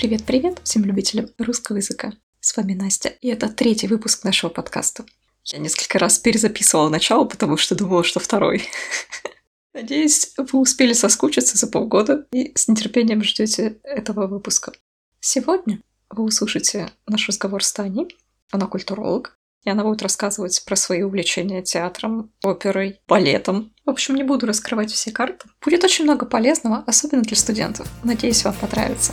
Привет-привет всем любителям русского языка. С вами Настя, и это третий выпуск нашего подкаста. Я несколько раз перезаписывала начало, потому что думала, что второй. Надеюсь, вы успели соскучиться за полгода и с нетерпением ждете этого выпуска. Сегодня вы услышите наш разговор с Таней. Она культуролог, и она будет рассказывать про свои увлечения театром, оперой, балетом. В общем, не буду раскрывать все карты. Будет очень много полезного, особенно для студентов. Надеюсь, вам понравится.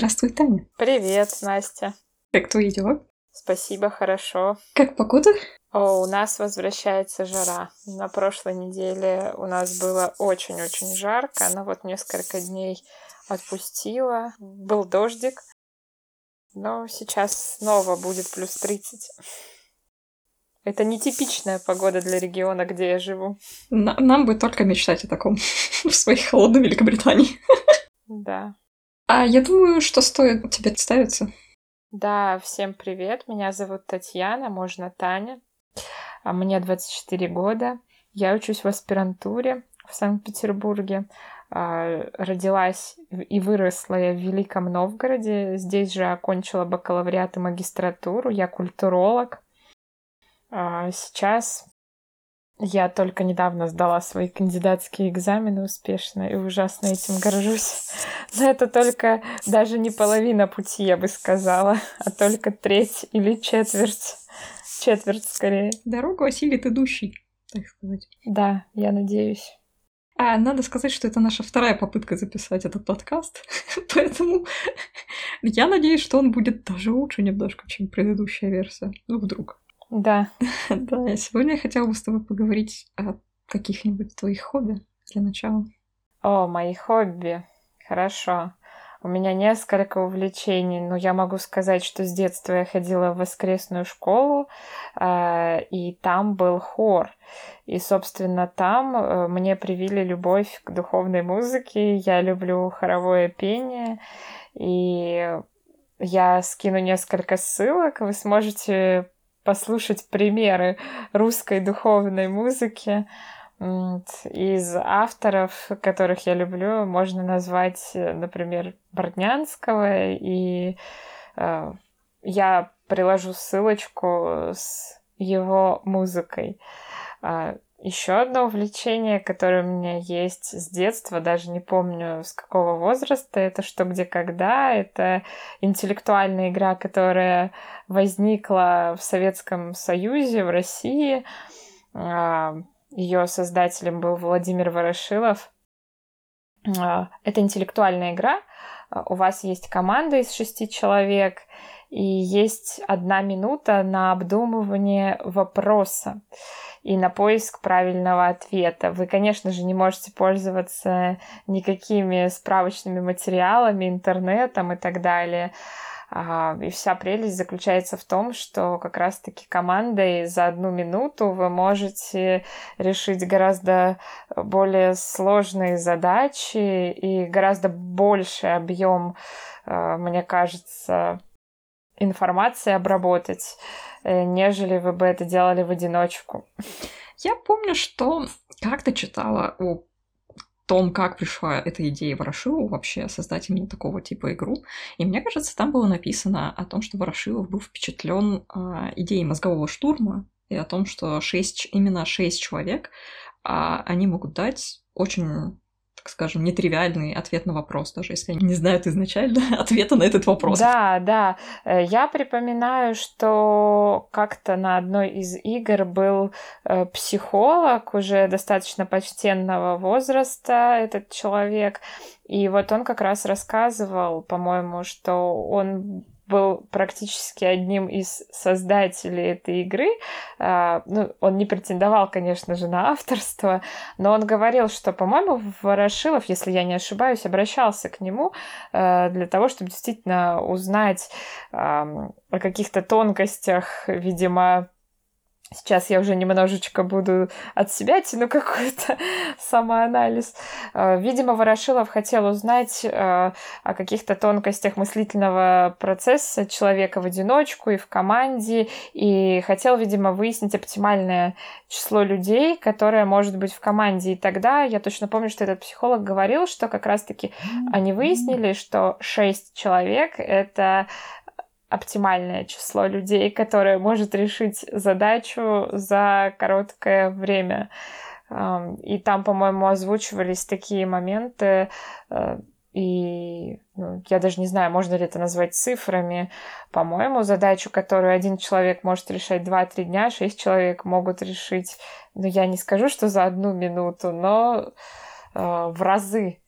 Здравствуй, Таня. Привет, Настя. Как твои дела? Спасибо, хорошо. Как погода? О, у нас возвращается жара. На прошлой неделе у нас было очень-очень жарко, но вот несколько дней отпустила. Был дождик, но сейчас снова будет плюс 30. Это нетипичная погода для региона, где я живу. На- нам бы только мечтать о таком в своей холодной Великобритании. Да. А я думаю, что стоит тебе представиться. Да, всем привет. Меня зовут Татьяна, можно Таня. А Мне 24 года. Я учусь в аспирантуре в Санкт-Петербурге. А, Родилась и выросла я в Великом Новгороде. Здесь же окончила бакалавриат и магистратуру. Я культуролог. А Сейчас я только недавно сдала свои кандидатские экзамены успешно и ужасно этим горжусь. Но это только даже не половина пути, я бы сказала, а только треть или четверть. Четверть скорее. Дорогу осилит идущий, так сказать. Да, я надеюсь. А надо сказать, что это наша вторая попытка записать этот подкаст, поэтому я надеюсь, что он будет даже лучше немножко, чем предыдущая версия. Ну, вдруг. Да, Да, сегодня я хотела бы с тобой поговорить о каких-нибудь твоих хобби для начала. О, мои хобби. Хорошо. У меня несколько увлечений, но я могу сказать, что с детства я ходила в воскресную школу, э, и там был хор. И, собственно, там э, мне привили любовь к духовной музыке. Я люблю хоровое пение, и я скину несколько ссылок. Вы сможете послушать примеры русской духовной музыки. Из авторов, которых я люблю, можно назвать, э, например, Бортнянского, и э, я приложу ссылочку с его музыкой. Еще одно увлечение, которое у меня есть с детства, даже не помню с какого возраста, это «Что, где, когда». Это интеллектуальная игра, которая возникла в Советском Союзе, в России. Ее создателем был Владимир Ворошилов. А, Это интеллектуальная игра. А, У вас есть команда из шести человек, и есть одна минута на обдумывание вопроса и на поиск правильного ответа. Вы, конечно же, не можете пользоваться никакими справочными материалами, интернетом и так далее. А, И вся прелесть заключается в том, что как раз-таки командой за одну минуту вы можете решить гораздо более сложные задачи и гораздо больше объем, э, мне кажется, информации обработать, э, нежели вы бы это делали в одиночку. Я помню, что как-то читала о том, как пришла эта идея Ворошилову вообще создать именно такого типа игру. И мне кажется, там было написано о том, что Ворошилов был впечатлен а, идеей мозгового штурма и о том, что шесть, именно шесть человек, а, они могут дать очень так скажем, нетривиальный ответ на вопрос, даже если они не знают изначально ответа на этот вопрос. Да, да. Э, Я припоминаю, что как-то на одной из игр был э, психолог уже достаточно почтенного возраста, этот человек. И вот он как раз рассказывал, по-моему, что он был практически одним из создателей этой игры. А, Ну, он не претендовал, конечно же, на авторство, но он говорил, что, по-моему, Ворошилов, если я не ошибаюсь, обращался к нему э, для того, чтобы действительно узнать о каких-то тонкостях, видимо, Сейчас я уже немножечко буду от себя тяну какой-то самоанализ. Э, видимо, Ворошилов хотел узнать э, о каких-то тонкостях мыслительного процесса человека в одиночку и в команде, и хотел, видимо, выяснить оптимальное число людей, которое может быть в команде. И тогда я точно помню, что этот психолог говорил, что как раз-таки они выяснили, что шесть человек — это оптимальное число людей, которое может решить задачу за короткое время. И там, по-моему, озвучивались такие моменты, э, и ну, я даже не знаю, можно ли это назвать цифрами. По-моему, задачу, которую один человек может решать 2-3 дня, 6 человек могут решить, ну, я не скажу, что за одну минуту, но э, в разы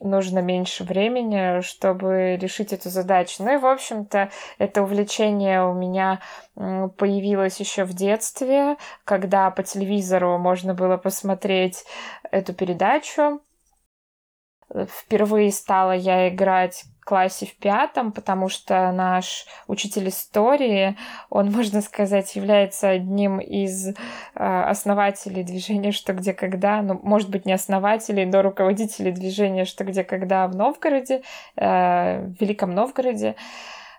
нужно меньше времени, чтобы решить эту задачу. Ну и, в общем-то, это увлечение у меня появилось еще в детстве, когда по телевизору можно было посмотреть эту передачу Впервые стала я играть классе в пятом, потому что наш учитель истории, он, можно сказать, является одним из э, основателей движения «Что, где, когда», ну, может быть, не основателей, но руководителей движения «Что, где, когда» в Новгороде, э, в Великом Новгороде.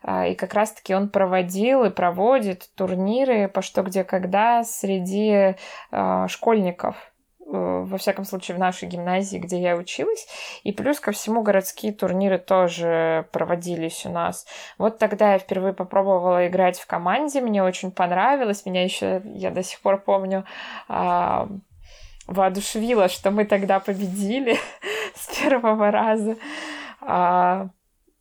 Э, и как раз-таки он проводил и проводит турниры по «Что, где, когда» среди э, школьников – во всяком случае, в нашей гимназии, где я училась. И плюс ко всему городские турниры тоже проводились у нас. Вот тогда я впервые попробовала играть в команде, мне очень понравилось, меня еще, я до сих пор помню, а, воодушевило, что мы тогда победили с первого раза. А,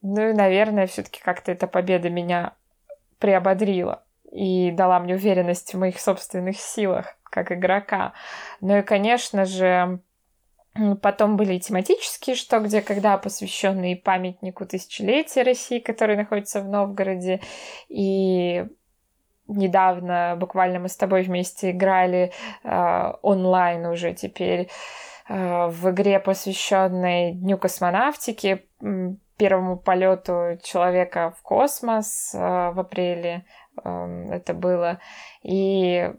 ну и, наверное, все-таки как-то эта победа меня приободрила и дала мне уверенность в моих собственных силах как игрока. Ну и, конечно же, Потом были тематические «Что, где, когда», посвященные памятнику тысячелетия России, который находится в Новгороде. И недавно буквально мы с тобой вместе играли э, онлайн уже теперь э, в игре, посвященной Дню космонавтики, первому полету человека в космос э, в апреле э, это было. И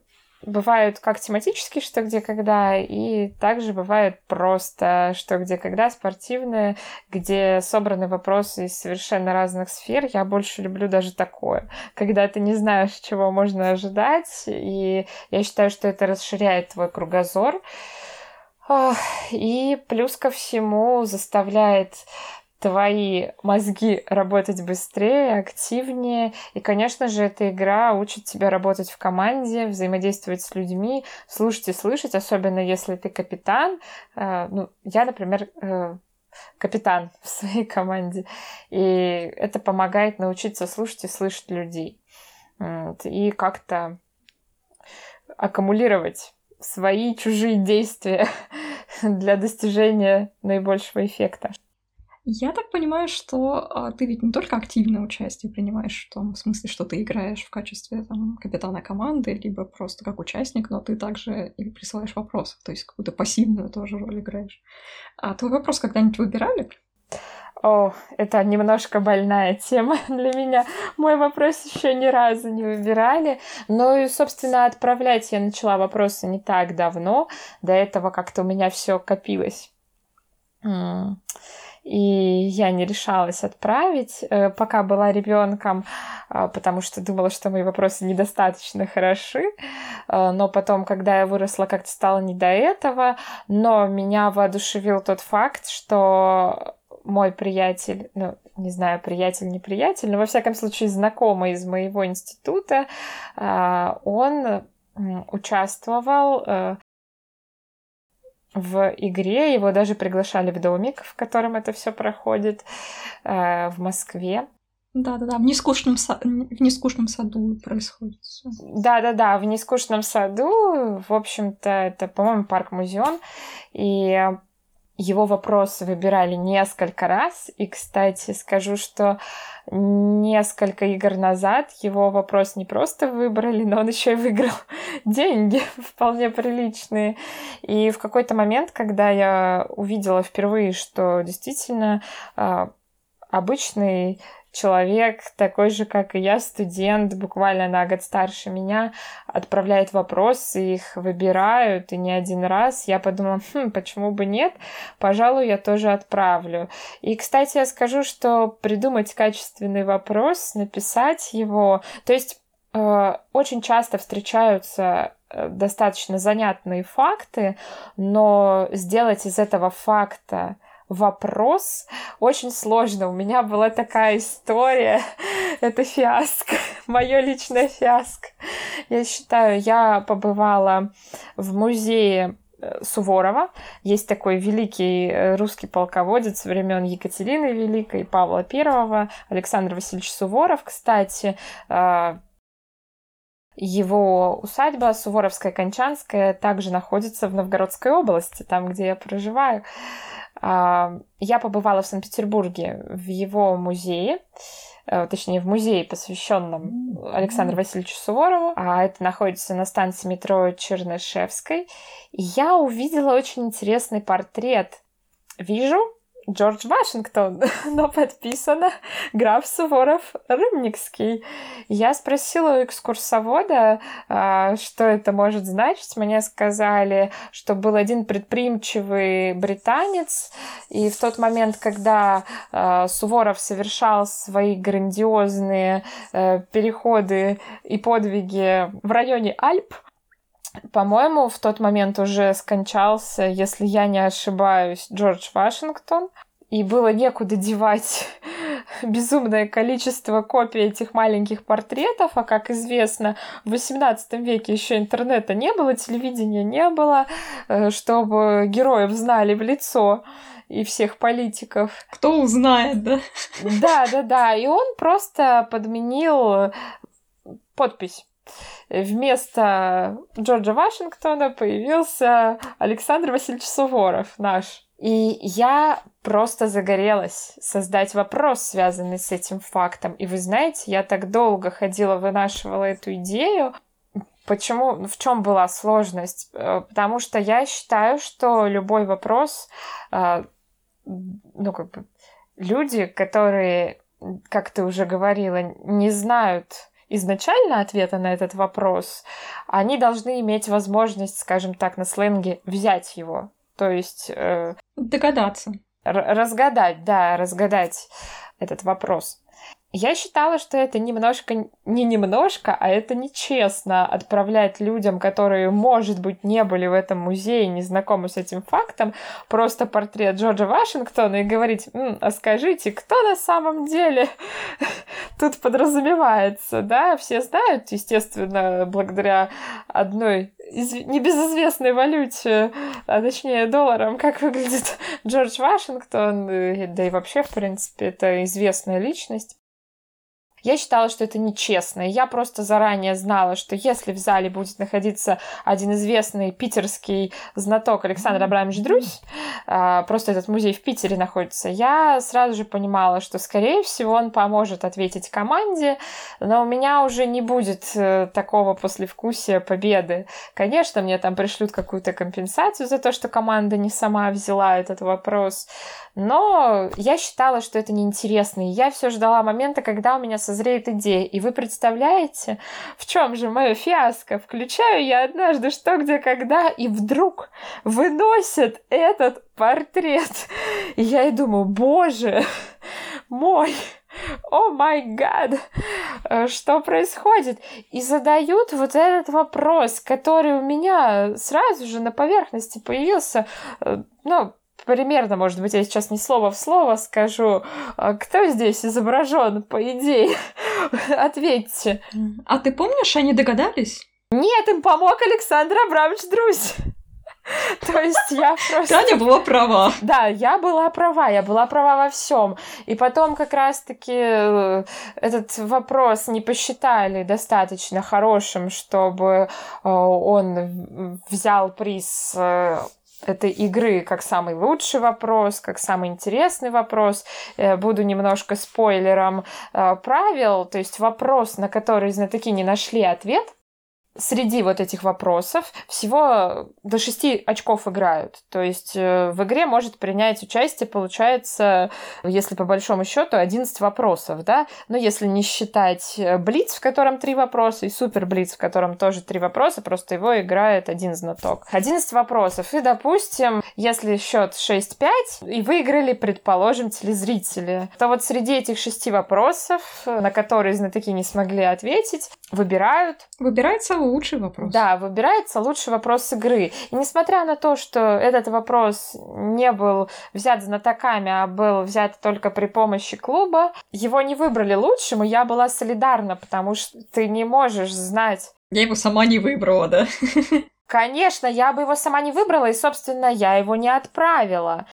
бывают как тематические что где когда, и также бывают просто что где когда спортивные, где собраны вопросы из совершенно разных сфер. Я больше люблю даже такое, когда ты не знаешь, чего можно ожидать, и я считаю, что это расширяет твой кругозор. И плюс ко всему заставляет твои мозги работать быстрее, активнее. И, конечно же, эта игра учит тебя работать в команде, взаимодействовать с людьми, слушать и слышать, особенно если ты капитан. Э, ну, я, например, э, капитан в своей команде. И это помогает научиться слушать и слышать людей. И как-то аккумулировать свои чужие действия для достижения наибольшего эффекта. Я так понимаю, что а, ты ведь не только активное участие принимаешь в том смысле, что ты играешь в качестве там, капитана команды, либо просто как участник, но ты также и присылаешь вопросы, то есть какую-то пассивную тоже роль играешь. А твой вопрос когда-нибудь выбирали? О, это немножко больная тема для меня. Мой вопрос еще ни разу не выбирали. Но и, собственно, отправлять я начала вопросы не так давно. До этого как-то у меня все копилось и я не решалась отправить, э, пока была ребенком, а, потому что думала, что мои вопросы недостаточно хороши. Э, но потом, когда я выросла, как-то стало не до этого. Но меня воодушевил тот факт, что мой приятель, ну, не знаю, приятель, не приятель, но во всяком случае знакомый из моего института, а, он участвовал э, в игре. Его даже приглашали в домик, в котором это все проходит э, в Москве. Да-да-да, в нескучном, са... в нескучном саду происходит все. Да-да-да, в нескучном саду, в общем-то, это, по-моему, парк-музеон, и его вопросы выбирали несколько раз. И, кстати, скажу, что несколько игр назад его вопрос не просто выбрали, но он еще и выиграл деньги вполне приличные. И в какой-то момент, когда я увидела впервые, что действительно а, обычный человек, такой же, как и я, студент, буквально на год старше меня, отправляет вопросы, их выбирают, и не один раз. Я подумала, хм, почему бы нет? Пожалуй, я тоже отправлю. И, кстати, я скажу, что придумать качественный вопрос, написать его, то есть э, очень часто встречаются э, достаточно занятные факты, но сделать из этого факта вопрос очень сложно. У меня была такая история. Это фиаско. Мое личное фиаско. Я считаю, я побывала в музее э, Суворова. Есть такой великий э, русский полководец времен Екатерины Великой, Павла Первого, Александр Васильевич Суворов, кстати, э, его усадьба Суворовская Кончанская также находится в Новгородской области, там, где я проживаю. А, я побывала в Санкт-Петербурге в его музее, э, точнее, в музее, посвященном Александру Васильевичу Суворову. А это находится на станции метро Чернышевской. И я увидела очень интересный портрет. Вижу Джордж Вашингтон, но подписано граф Суворов Рымникский. Я спросила у экскурсовода, а, что это может значить. Мне сказали, что был один предприимчивый британец, и в тот момент, когда а, Суворов совершал свои грандиозные э, переходы и подвиги в районе Альп, по-моему, в тот момент уже скончался, если я не ошибаюсь, Джордж Вашингтон. И было некуда девать безумное количество копий этих маленьких портретов, а как известно, в XVIII веке еще интернета не было, телевидения не было, э, чтобы героев знали в лицо и всех политиков. Кто узнает, да? Да, да, да. И он просто подменил подпись вместо Джорджа Вашингтона появился Александр Васильевич Суворов, наш. И я просто загорелась создать вопрос, связанный с этим фактом. И вы знаете, я так долго ходила, вынашивала эту идею. Почему, в чем была сложность? Э, потому что я считаю, что любой вопрос, э, ну, как бы, люди, которые, как ты уже говорила, не знают изначально ответа на этот вопрос, они должны иметь возможность, скажем так, на сленге взять его. То есть... Э, Догадаться. Разгадать, да, разгадать этот вопрос. Я считала, что это немножко, не немножко, а это нечестно отправлять людям, которые, может быть, не были в этом музее, не знакомы с этим фактом, просто портрет Джорджа Вашингтона и говорить, М, а скажите, кто на самом деле тут подразумевается, да? Все знают, естественно, благодаря одной из... небезызвестной валюте, а точнее долларам, как выглядит Джордж Вашингтон, да и вообще, в принципе, это известная личность. Я считала, что это нечестно. Я просто заранее знала, что если в зале будет находиться один известный питерский знаток Александр Абрамович Друзь, а, просто этот музей в Питере находится, я сразу же понимала, что, скорее всего, он поможет ответить команде, но у меня уже не будет э, такого послевкусия победы. Конечно, мне там пришлют какую-то компенсацию за то, что команда не сама взяла этот вопрос, но я считала, что это неинтересно, и я все ждала момента, когда у меня со созреет идея. И вы представляете, в чем же мое фиаско? Включаю я однажды что, где, когда, и вдруг выносят этот портрет. И я и думаю, боже мой, о май гад, что происходит? И задают вот этот вопрос, который у меня сразу же на поверхности появился, э, ну, примерно, может быть, я сейчас не слово в слово скажу, а кто здесь изображен, по идее? Ответьте. А ты помнишь, они догадались? Нет, им помог Александр Абрамович Друзь. То есть я просто... Таня была права. Да, я была права, я была права во всем. И потом как раз-таки э, этот вопрос не посчитали достаточно хорошим, чтобы э, он взял приз э, этой игры как самый лучший вопрос, как самый интересный вопрос. Э, буду немножко спойлером э, правил, то есть вопрос, на который знатоки не нашли ответ, среди вот этих вопросов всего до 6 очков играют. То есть э, в игре может принять участие, получается, если по большому счету 11 вопросов, да? Но если не считать э, Блиц, в котором 3 вопроса, и Супер Блиц, в котором тоже 3 вопроса, просто его играет один знаток. 11 вопросов. И, допустим, если счет 6-5, и выиграли, предположим, телезрители, то вот среди этих шести вопросов, на которые знатоки не смогли ответить, выбирают. Выбирается лучший вопрос. Да, выбирается лучший вопрос игры. И несмотря на то, что этот вопрос не был взят знатоками, а был взят только при помощи клуба, его не выбрали лучшим, и я была солидарна, потому что ты не можешь знать... Я его сама не выбрала, да? Конечно, я бы его сама не выбрала, и, собственно, я его не отправила.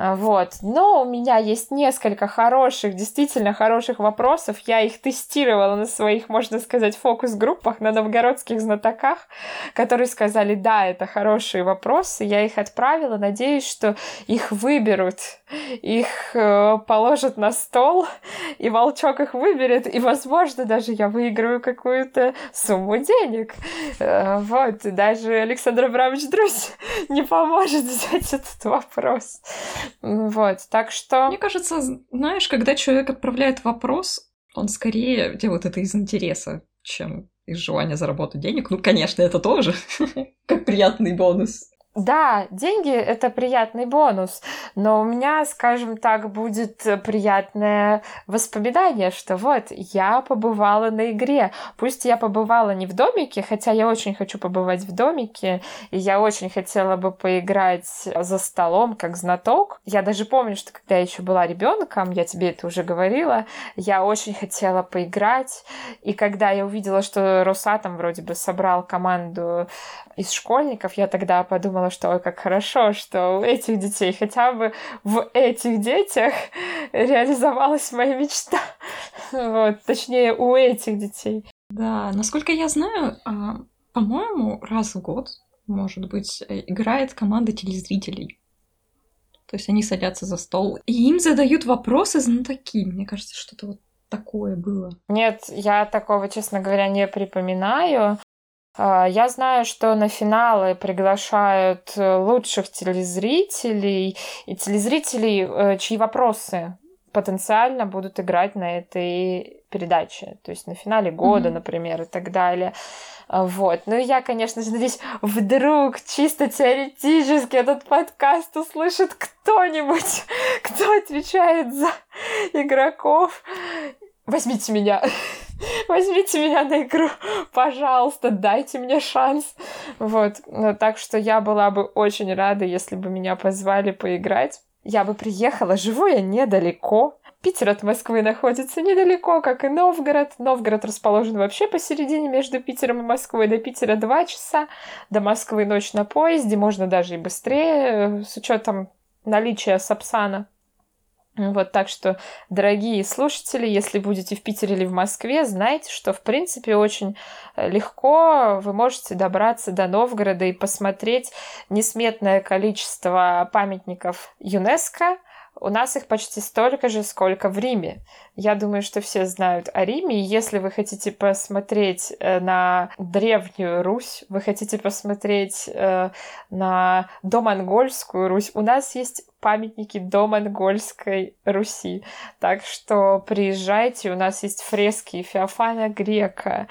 А, вот. Но у меня есть несколько хороших, действительно хороших вопросов. Я их тестировала на своих, можно сказать, фокус-группах, на новгородских знатоках, которые сказали, да, это хорошие вопросы. Я их отправила, надеюсь, что их выберут, их э, положат на стол, и волчок их выберет, и, возможно, даже я выиграю какую-то сумму денег. Э, вот. Даже Александр Абрамович Друзь не поможет взять этот вопрос. Вот, так что... Мне кажется, знаешь, когда человек отправляет вопрос, он скорее делает это из интереса, чем из желания заработать денег. Ну, конечно, это тоже как приятный бонус. Да, деньги — это приятный бонус, но у меня, скажем так, будет приятное воспоминание, что вот, я побывала на игре. Пусть я побывала не в домике, хотя я очень хочу побывать в домике, и я очень хотела бы поиграть за столом как знаток. Я даже помню, что когда я еще была ребенком, я тебе это уже говорила, я очень хотела поиграть, и когда я увидела, что Росатом вроде бы собрал команду из школьников, я тогда подумала, что ой, как хорошо, что у этих детей, хотя бы в этих детях реализовалась моя мечта. Вот, точнее, у этих детей. Да, насколько я знаю, а, по-моему, раз в год, может быть, э, играет команда телезрителей. То есть они садятся за стол, и им задают вопросы знатоки. Мне кажется, что-то вот такое было. Нет, я такого, честно говоря, не припоминаю. А, я знаю, что на финалы приглашают э, лучших телезрителей и телезрителей, э, чьи вопросы потенциально будут играть на этой передаче. То есть на финале года, mm-hmm. например, и так далее. А, вот. Ну, я, конечно же, надеюсь, вдруг чисто теоретически этот подкаст услышит кто-нибудь, кто отвечает за игроков. Возьмите меня. возьмите меня на игру, пожалуйста, дайте мне шанс. Вот, ну, так что я была бы очень рада, если бы меня позвали поиграть. Я бы приехала, живу я недалеко, Питер от Москвы находится недалеко, как и Новгород. Новгород расположен вообще посередине между Питером и Москвой. До Питера два часа, до Москвы ночь на поезде, можно даже и быстрее, с учетом наличия Сапсана. Вот так что, дорогие слушатели, если будете в Питере или в Москве, знайте, что, в принципе, очень э, легко вы можете добраться до Новгорода и посмотреть несметное количество памятников ЮНЕСКО, у нас их почти столько же, сколько в Риме. Я думаю, что все знают о Риме. И если вы хотите посмотреть э, на Древнюю Русь, вы хотите посмотреть э, на домонгольскую Русь, у нас есть памятники домонгольской Руси. Так что приезжайте, у нас есть фрески Феофана Грека,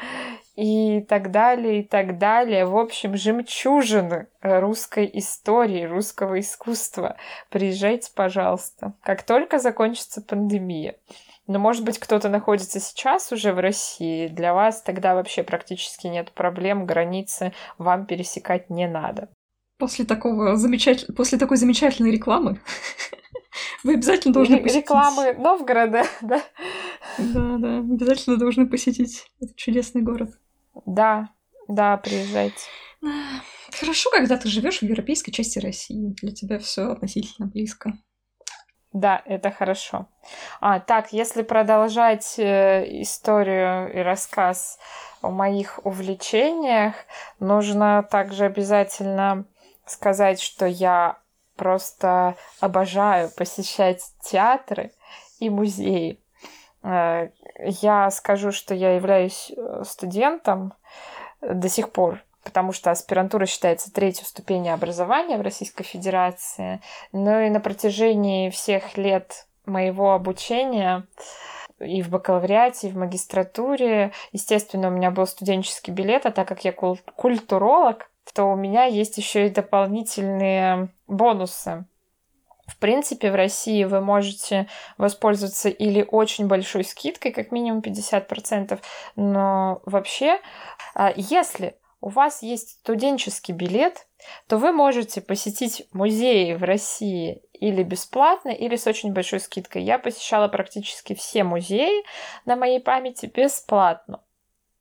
и так далее, и так далее. В общем, жемчужины русской истории, русского искусства. Приезжайте, пожалуйста, как только закончится пандемия. Но, может быть, кто-то находится сейчас уже в России, для вас тогда вообще практически нет проблем, границы вам пересекать не надо. После такого замечатель... После такой замечательной рекламы вы обязательно должны посетить... Рекламы Новгорода, да? Да, да, обязательно должны посетить этот чудесный город. Да, да, приезжайте. Хорошо, когда ты живешь в европейской части России. Для тебя все относительно близко. Да, это хорошо. А, так, если продолжать э, историю и рассказ о моих увлечениях, нужно также обязательно сказать, что я просто обожаю посещать театры и музеи. Э, я скажу, что я являюсь э, студентом до сих пор потому что аспирантура считается третьей ступенью образования в Российской Федерации. Ну и на протяжении всех лет моего обучения и в бакалавриате, и в магистратуре. Естественно, у меня был студенческий билет, а так как я культуролог, то у меня есть еще и дополнительные бонусы. В принципе, в России вы можете воспользоваться или очень большой скидкой, как минимум 50%, но вообще, а, если у вас есть студенческий билет, то вы можете посетить музеи в России или бесплатно, или с очень большой скидкой. Я посещала практически все музеи на моей памяти бесплатно.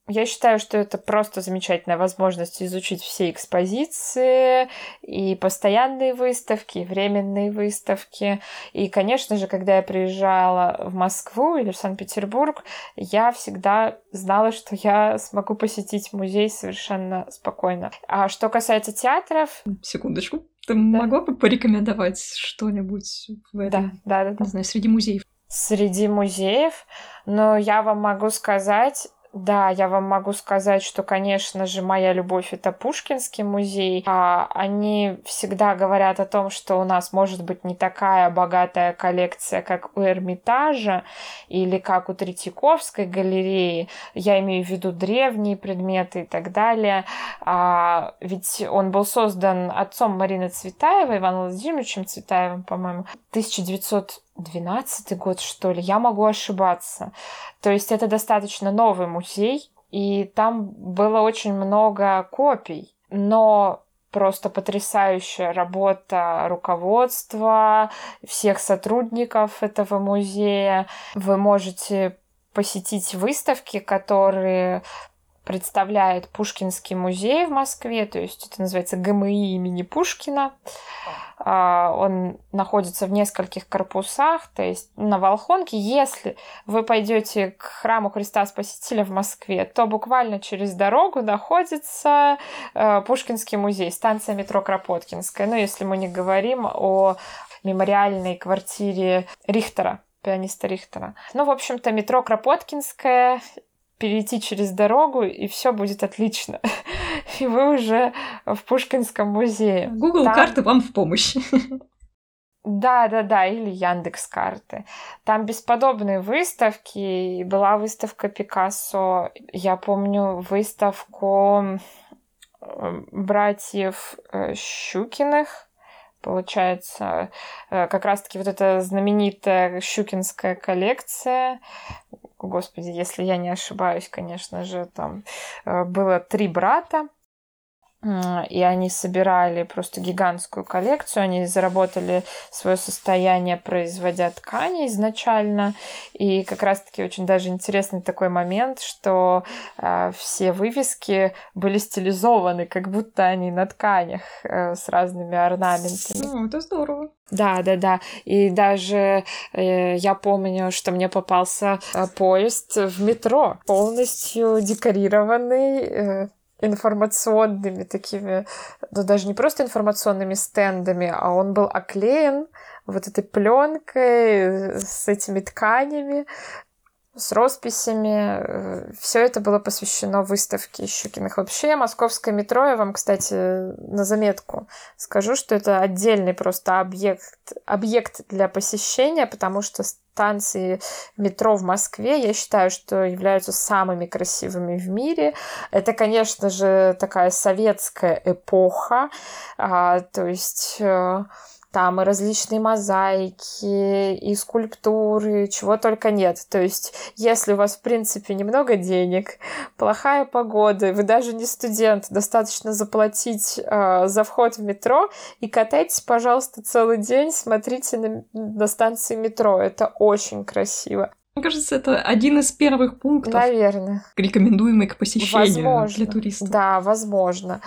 Я считаю, что это просто замечательная возможность изучить все экспозиции и постоянные выставки, и временные выставки. И, конечно же, когда я приезжала в Москву или в Санкт-Петербург, я всегда знала, что я смогу посетить музей совершенно спокойно. А что касается театров... Секундочку. Ты да. могла бы порекомендовать что-нибудь в этом? Да, да, да. Не знаю, среди музеев. Среди музеев, но я вам могу сказать, да, я вам могу сказать, что, конечно же, моя любовь это Пушкинский музей. А они всегда говорят о том, что у нас может быть не такая богатая коллекция, как у Эрмитажа или как у Третьяковской галереи. Я имею в виду древние предметы и так далее. А, ведь он был создан отцом Марины Цветаевой, Иваном Владимировичем Цветаевым, по-моему, 1900 12 год, что ли, я могу ошибаться. То есть это достаточно новый музей, и там было очень много копий, но просто потрясающая работа руководства, всех сотрудников этого музея. Вы можете посетить выставки, которые представляет Пушкинский музей в Москве, то есть это называется ГМИ имени Пушкина. А, он находится в нескольких корпусах, то есть на Волхонке. Если вы пойдете к храму Христа Спасителя в Москве, то буквально через дорогу находится э, Пушкинский музей, станция метро Кропоткинская. Ну, если мы не говорим о мемориальной квартире Рихтера, пианиста Рихтера. Ну, в общем-то, метро Кропоткинская перейти через дорогу, и все будет отлично. И вы уже в Пушкинском музее. Google Там... карты вам в помощь. Да, да, да, или Яндекс карты. Там бесподобные выставки. Была выставка Пикассо. Я помню выставку э, братьев э, Щукиных. Получается, э, как раз-таки вот эта знаменитая щукинская коллекция, господи, если я не ошибаюсь, конечно же, там э, было три брата, и они собирали просто гигантскую коллекцию, они заработали свое состояние, производя ткани изначально, и как раз-таки очень даже интересный такой момент, что э, все вывески были стилизованы, как будто они на тканях э, с разными орнаментами. Ну, это здорово. Да, да, да. И даже э, я помню, что мне попался э, поезд в метро, полностью декорированный. Э, информационными такими, ну даже не просто информационными стендами, а он был оклеен вот этой пленкой с этими тканями, с росписями. Э, Все это было посвящено выставке Щукиных. Вообще, московское метро, я вам, кстати, на заметку скажу, что это отдельный просто объект, объект для посещения, потому что станции метро в Москве, я считаю, что являются самыми красивыми в мире. Это, конечно же, такая советская эпоха, а, то есть э, там и различные мозаики, и скульптуры, чего только нет. То есть, если у вас, в принципе, немного денег, плохая погода, вы даже не студент, достаточно заплатить э, за вход в метро и катайтесь, пожалуйста, целый день, смотрите на, на станции метро. Это очень красиво. Мне кажется, это один из первых пунктов, Наверное. рекомендуемый к посещению возможно. для туристов. Да, возможно.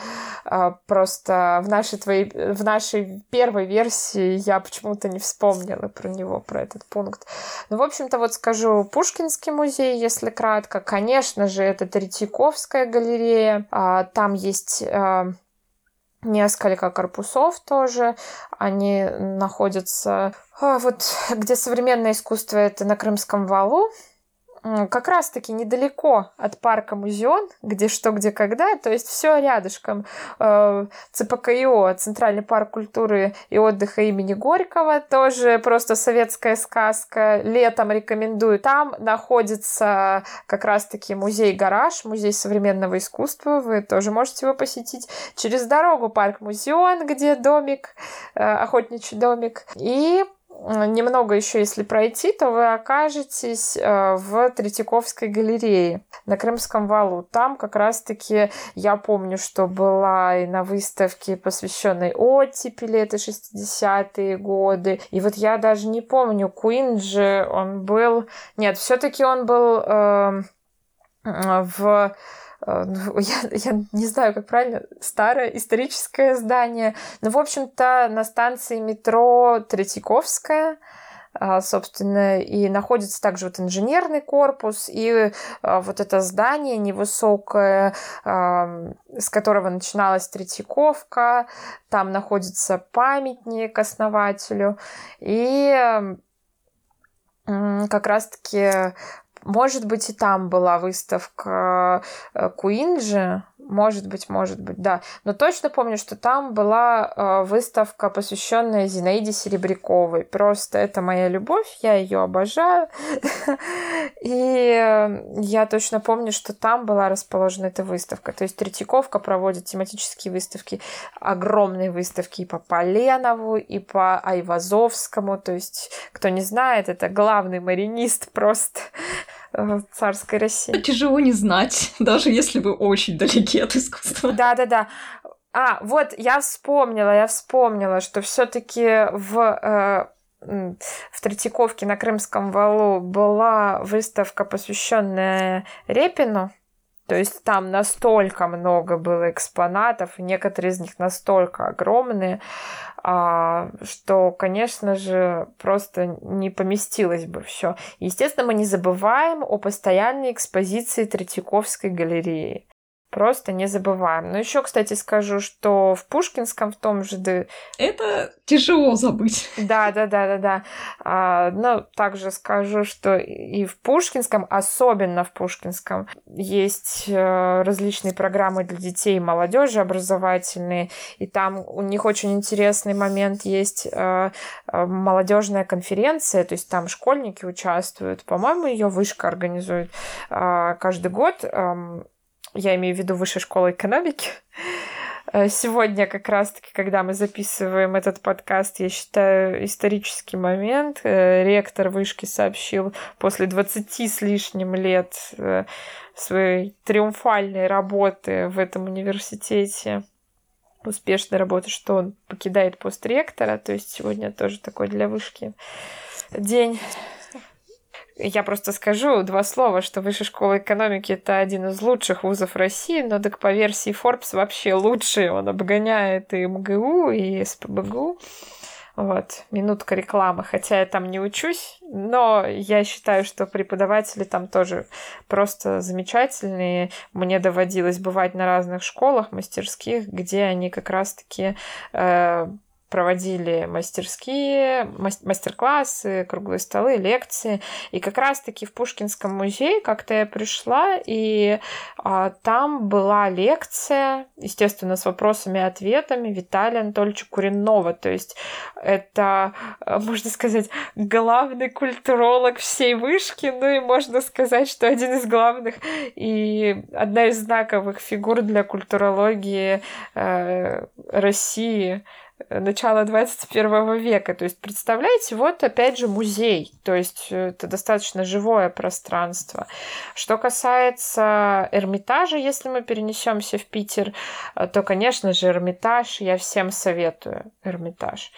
А, просто в нашей, твоей, в нашей первой версии я почему-то не вспомнила про него, про этот пункт. Ну, в общем-то, вот скажу, Пушкинский музей, если кратко. Конечно же, это Третьяковская галерея. А, там есть а, несколько корпусов тоже. Они находятся а, вот где современное искусство это на Крымском валу. Как раз-таки недалеко от парка Музеон, где что, где, когда, то есть все рядышком. Э, ЦПКИО, Центральный парк культуры и отдыха имени Горького, тоже просто советская сказка. Летом рекомендую. Там находится как раз-таки музей-гараж, музей современного искусства. Вы тоже можете его посетить. Через дорогу парк Музеон, где домик, э, охотничий домик. И немного еще если пройти, то вы окажетесь э, в Третьяковской галерее на Крымском валу. Там как раз-таки я помню, что была и на выставке, посвященной оттепели, это 60-е годы. И вот я даже не помню, Куин же он был... Нет, все-таки он был э, в Э, ну, я, я не знаю, как правильно, старое историческое здание. Но, в общем-то, на станции метро Третьяковская, а, собственно, и находится также вот инженерный корпус, и а, вот это здание невысокое, с которого начиналась Третьяковка, там находится памятник основателю, и как раз-таки может быть, и там была выставка э, Куинджи, может быть, может быть, да. Но точно помню, что там была э, выставка, посвященная Зинаиде Серебряковой. Просто это моя любовь, я ее обожаю. И э, я точно помню, что там была расположена эта выставка. То есть Третьяковка проводит тематические выставки, огромные выставки и по Поленову, и по Айвазовскому. То есть, кто не знает, это главный маринист просто Э, царской России. Тяжело не знать, даже если вы очень далеки от искусства. Да-да-да. А, вот, я вспомнила, я вспомнила, что все таки в э, в Третьяковке на Крымском валу была выставка, посвященная Репину. То есть там настолько много было экспонатов, некоторые из них настолько огромные, а, что, конечно же, просто не поместилось бы все. Естественно, мы не забываем о постоянной экспозиции Третьяковской галереи. Просто не забываем. Но еще, кстати, скажу, что в Пушкинском в том же... Это тяжело забыть. Да, да, да, да, да. А, но также скажу, что и в Пушкинском, особенно в Пушкинском, есть э, различные программы для детей и молодежи образовательные. И там у них очень интересный момент есть э, э, молодежная конференция, то есть там школьники участвуют. По-моему, ее вышка организует каждый год я имею в виду Высшая школа экономики. Э, сегодня как раз-таки, когда мы записываем этот подкаст, я считаю исторический момент. Э, ректор вышки сообщил после 20 с лишним лет э, своей триумфальной работы в этом университете, успешной работы, что он покидает пост ректора. То есть сегодня тоже такой для вышки день я просто скажу два слова, что Высшая школа экономики это один из лучших вузов России, но так по версии Forbes вообще лучший. Он обгоняет и МГУ, и СПБГУ. Вот, минутка рекламы, хотя я там не учусь, но я считаю, что преподаватели там тоже просто замечательные. Мне доводилось бывать на разных школах, мастерских, где они как раз-таки э, проводили мастерские, мастер-классы, круглые столы, лекции. И как раз-таки в Пушкинском музее как-то я пришла, и а, там была лекция, естественно, с вопросами и ответами Виталия Анатольевича Куренова. То есть это, а, можно сказать, главный культуролог всей вышки, ну и можно сказать, что один из главных и одна из знаковых фигур для культурологии э, России начала 21 века. То есть, представляете, вот опять же музей. То есть, это достаточно живое пространство. Что касается Эрмитажа, если мы перенесемся в Питер, то, конечно же, Эрмитаж я всем советую. Эрмитаж.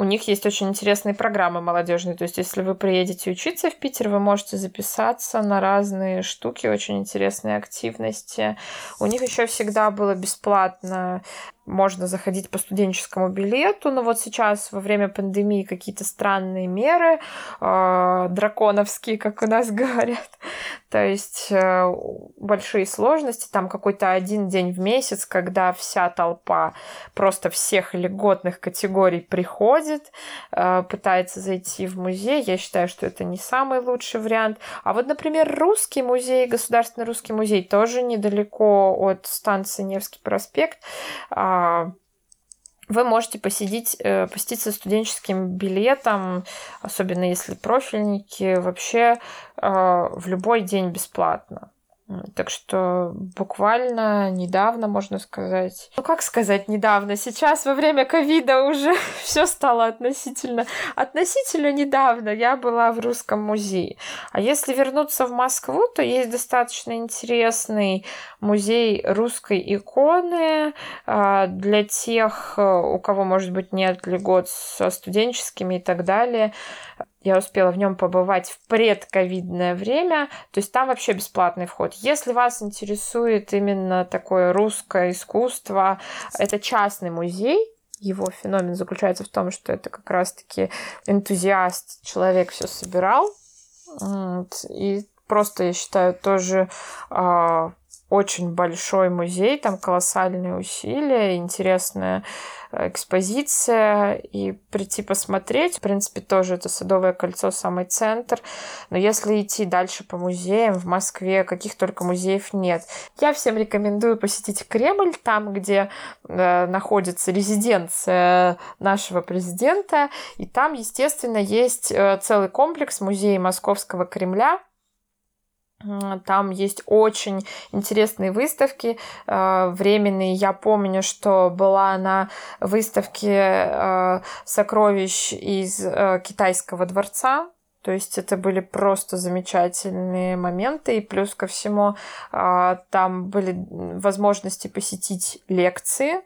У них есть очень интересные программы молодежные. То есть, если вы приедете учиться в Питер, вы можете записаться на разные штуки, очень интересные активности. У них еще всегда было бесплатно можно заходить по студенческому билету, но вот сейчас во время пандемии какие-то странные меры, э, драконовские, как у нас говорят. То есть э, большие сложности, там какой-то один день в месяц, когда вся толпа просто всех льготных категорий приходит, э, пытается зайти в музей. Я считаю, что это не самый лучший вариант. А вот, например, русский музей, Государственный русский музей, тоже недалеко от станции Невский проспект. Вы можете посидеть, э, посетить со студенческим билетом, особенно если профильники, вообще э, в любой день бесплатно. Так что буквально недавно, можно сказать, ну как сказать недавно, сейчас во время ковида уже все стало относительно, относительно недавно я была в Русском музее. А если вернуться в Москву, то есть достаточно интересный музей русской иконы а, для тех, э, у кого, может быть, нет льгот со студенческими и так далее. Я успела в нем побывать в предковидное время, то есть там вообще бесплатный вход. Если вас интересует именно такое русское искусство, это частный музей, его феномен заключается в том, что это как раз-таки энтузиаст, человек все собирал. И просто, я считаю, тоже а, очень большой музей, там колоссальные усилия, интересная э, экспозиция, и прийти посмотреть, в принципе, тоже это Садовое кольцо, самый центр, но если идти дальше по музеям, в Москве каких только музеев нет. Я всем рекомендую посетить Кремль, там, где э, находится резиденция нашего президента, и там, естественно, есть э, целый комплекс музея Московского Кремля, там есть очень интересные выставки э, временные. Я помню, что была на выставке э, сокровищ из э, китайского дворца. То есть это были просто замечательные моменты. И плюс ко всему там были возможности посетить лекции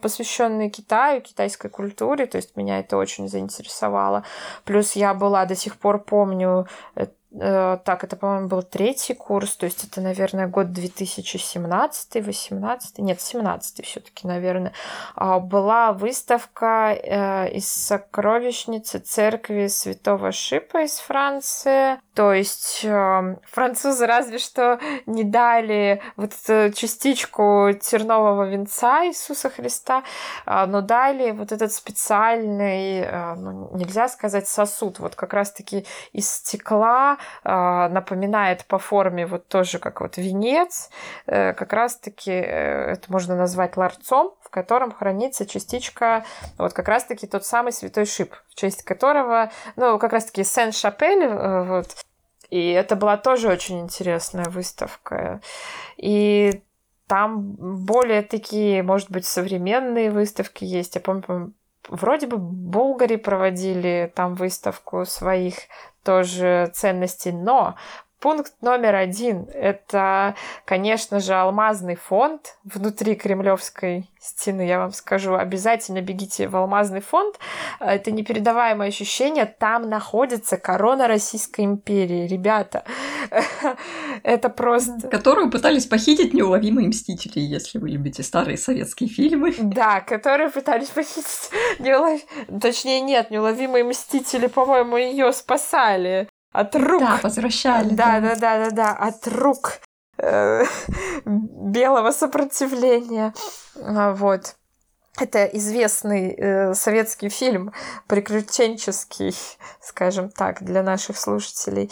посвященные Китаю, китайской культуре, то есть меня это очень заинтересовало. Плюс я была до сих пор помню так, это, по-моему, был третий курс, то есть это, наверное, год 2017-18, нет, 17 все-таки, наверное. А, была выставка э, из сокровищницы церкви Святого Шипа из Франции. То есть эм, французы разве что не дали вот эту частичку тернового венца Иисуса Христа, а, но дали вот этот специальный, э, ну, нельзя сказать сосуд, вот как раз-таки из стекла, а, напоминает по форме вот тоже как вот венец, э, как раз-таки э, это можно назвать ларцом, в котором хранится частичка, вот как раз-таки тот самый святой шип, в честь которого, ну, как раз-таки Сен-Шапель, э, вот, и это была тоже очень интересная выставка. И там более такие, может быть, современные выставки есть. Я помню, вроде бы Булгари проводили там выставку своих тоже ценностей, но Пункт номер один – это, конечно же, алмазный фонд внутри Кремлевской стены, я вам скажу. Обязательно бегите в алмазный фонд. Это непередаваемое ощущение. Там находится корона Российской империи. Ребята, это просто... Которую пытались похитить неуловимые мстители, если вы любите старые советские фильмы. Да, которые пытались похитить неулов... Точнее, нет, неуловимые мстители, по-моему, ее спасали от рук. Да, возвращали. Да, да, да, да, да, от рук э, белого сопротивления. А, вот. Это известный э, советский фильм, приключенческий, скажем так, для наших слушателей.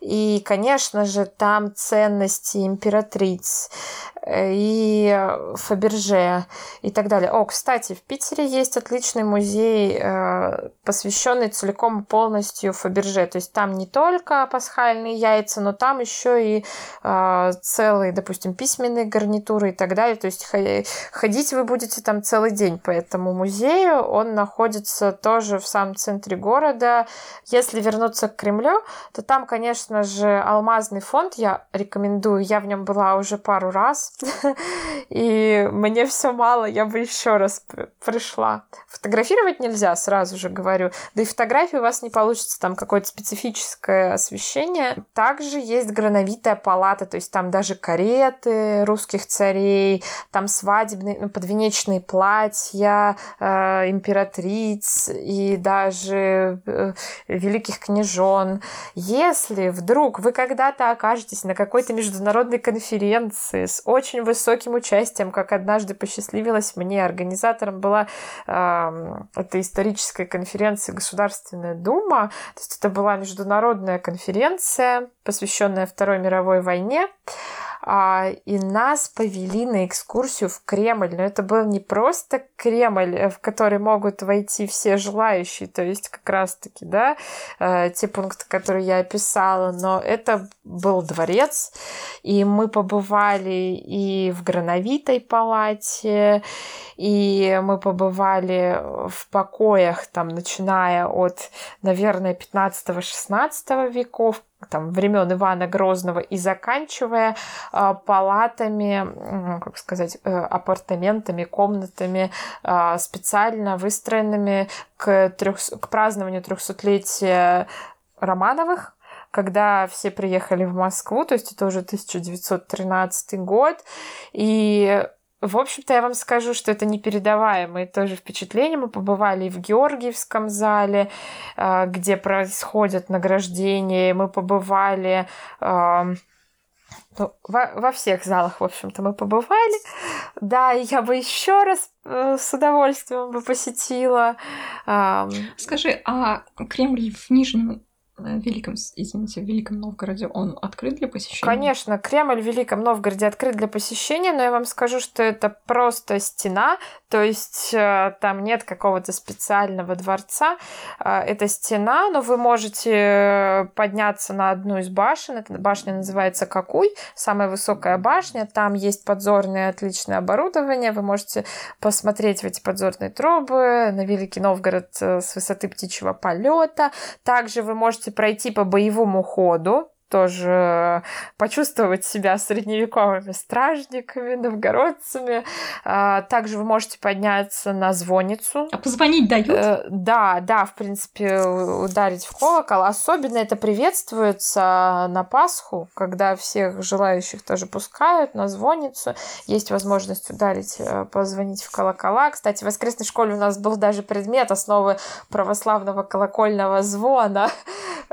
И, конечно же, там ценности императриц, и Фаберже и так далее. О, кстати, в Питере есть отличный музей, э, посвященный целиком и полностью Фаберже. То есть там не только пасхальные яйца, но там еще и э, целые, допустим, письменные гарнитуры и так далее. То есть ходить вы будете там целый день по этому музею. Он находится тоже в самом центре города. Если вернуться к Кремлю, то там, конечно же, алмазный фонд я рекомендую. Я в нем была уже пару раз И мне все мало, я бы еще раз пришла. Фотографировать нельзя, сразу же говорю. Да и фотографии у вас не получится, там какое-то специфическое освещение. Также есть грановитая палата, то есть там даже кареты русских царей, там свадебные, ну, подвенечные платья э, императриц и даже э, великих княжон. Если вдруг вы когда-то окажетесь на какой-то международной конференции с очень высоким участием, как однажды посчастливилось мне, организатором была э, этой исторической конференции Государственная Дума, то есть это была международная конференция, посвященная Второй мировой войне. А, и нас повели на экскурсию в Кремль. Но это был не просто Кремль, э, в который могут войти все желающие, то есть как раз-таки, да, э, те пункты, которые я описала, но это был дворец, и мы побывали и в Грановитой палате, и мы побывали в покоях, там, начиная от, наверное, 15-16 веков, там, времен Ивана Грозного и заканчивая э, палатами, как сказать, э, апартаментами, комнатами, э, специально выстроенными к, трех, к празднованию трехсотлетия Романовых, когда все приехали в Москву, то есть это уже 1913 год, и в общем-то, я вам скажу, что это непередаваемые тоже впечатления. Мы побывали и в Георгиевском зале, а, где происходят награждения. Мы побывали ну, во, во всех залах, в общем-то, мы побывали. Да, и я бы еще раз э, с удовольствием бы посетила. Скажи, а Кремль в Нижнем в Великом, извините, в Великом Новгороде он открыт для посещения? Конечно, Кремль в Великом Новгороде открыт для посещения, но я вам скажу, что это просто стена, то есть э, там нет какого-то специального дворца. Э, это стена, но вы можете подняться на одну из башен. Эта башня называется Какуй, самая высокая башня. Там есть подзорное отличное оборудование. Вы можете посмотреть в эти подзорные трубы на Великий Новгород э, с высоты птичьего полета. Также вы можете пройти по боевому ходу, тоже почувствовать себя средневековыми стражниками, новгородцами. А, также вы можете подняться на звонницу. А позвонить дают? Э, да, да, в принципе, ударить в колокол. Особенно это приветствуется на Пасху, когда всех желающих тоже пускают на звонницу. Есть возможность ударить, э, позвонить в колокола. Кстати, в воскресной школе у нас был даже предмет основы православного колокольного звона.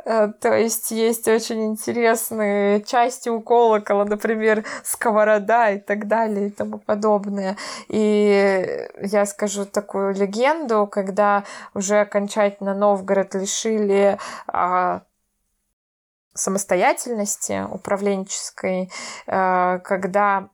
Э, то есть есть очень интересно интересные части у колокола, например, сковорода и так далее и тому подобное. И я скажу такую легенду, когда уже окончательно Новгород лишили а, самостоятельности управленческой, а, когда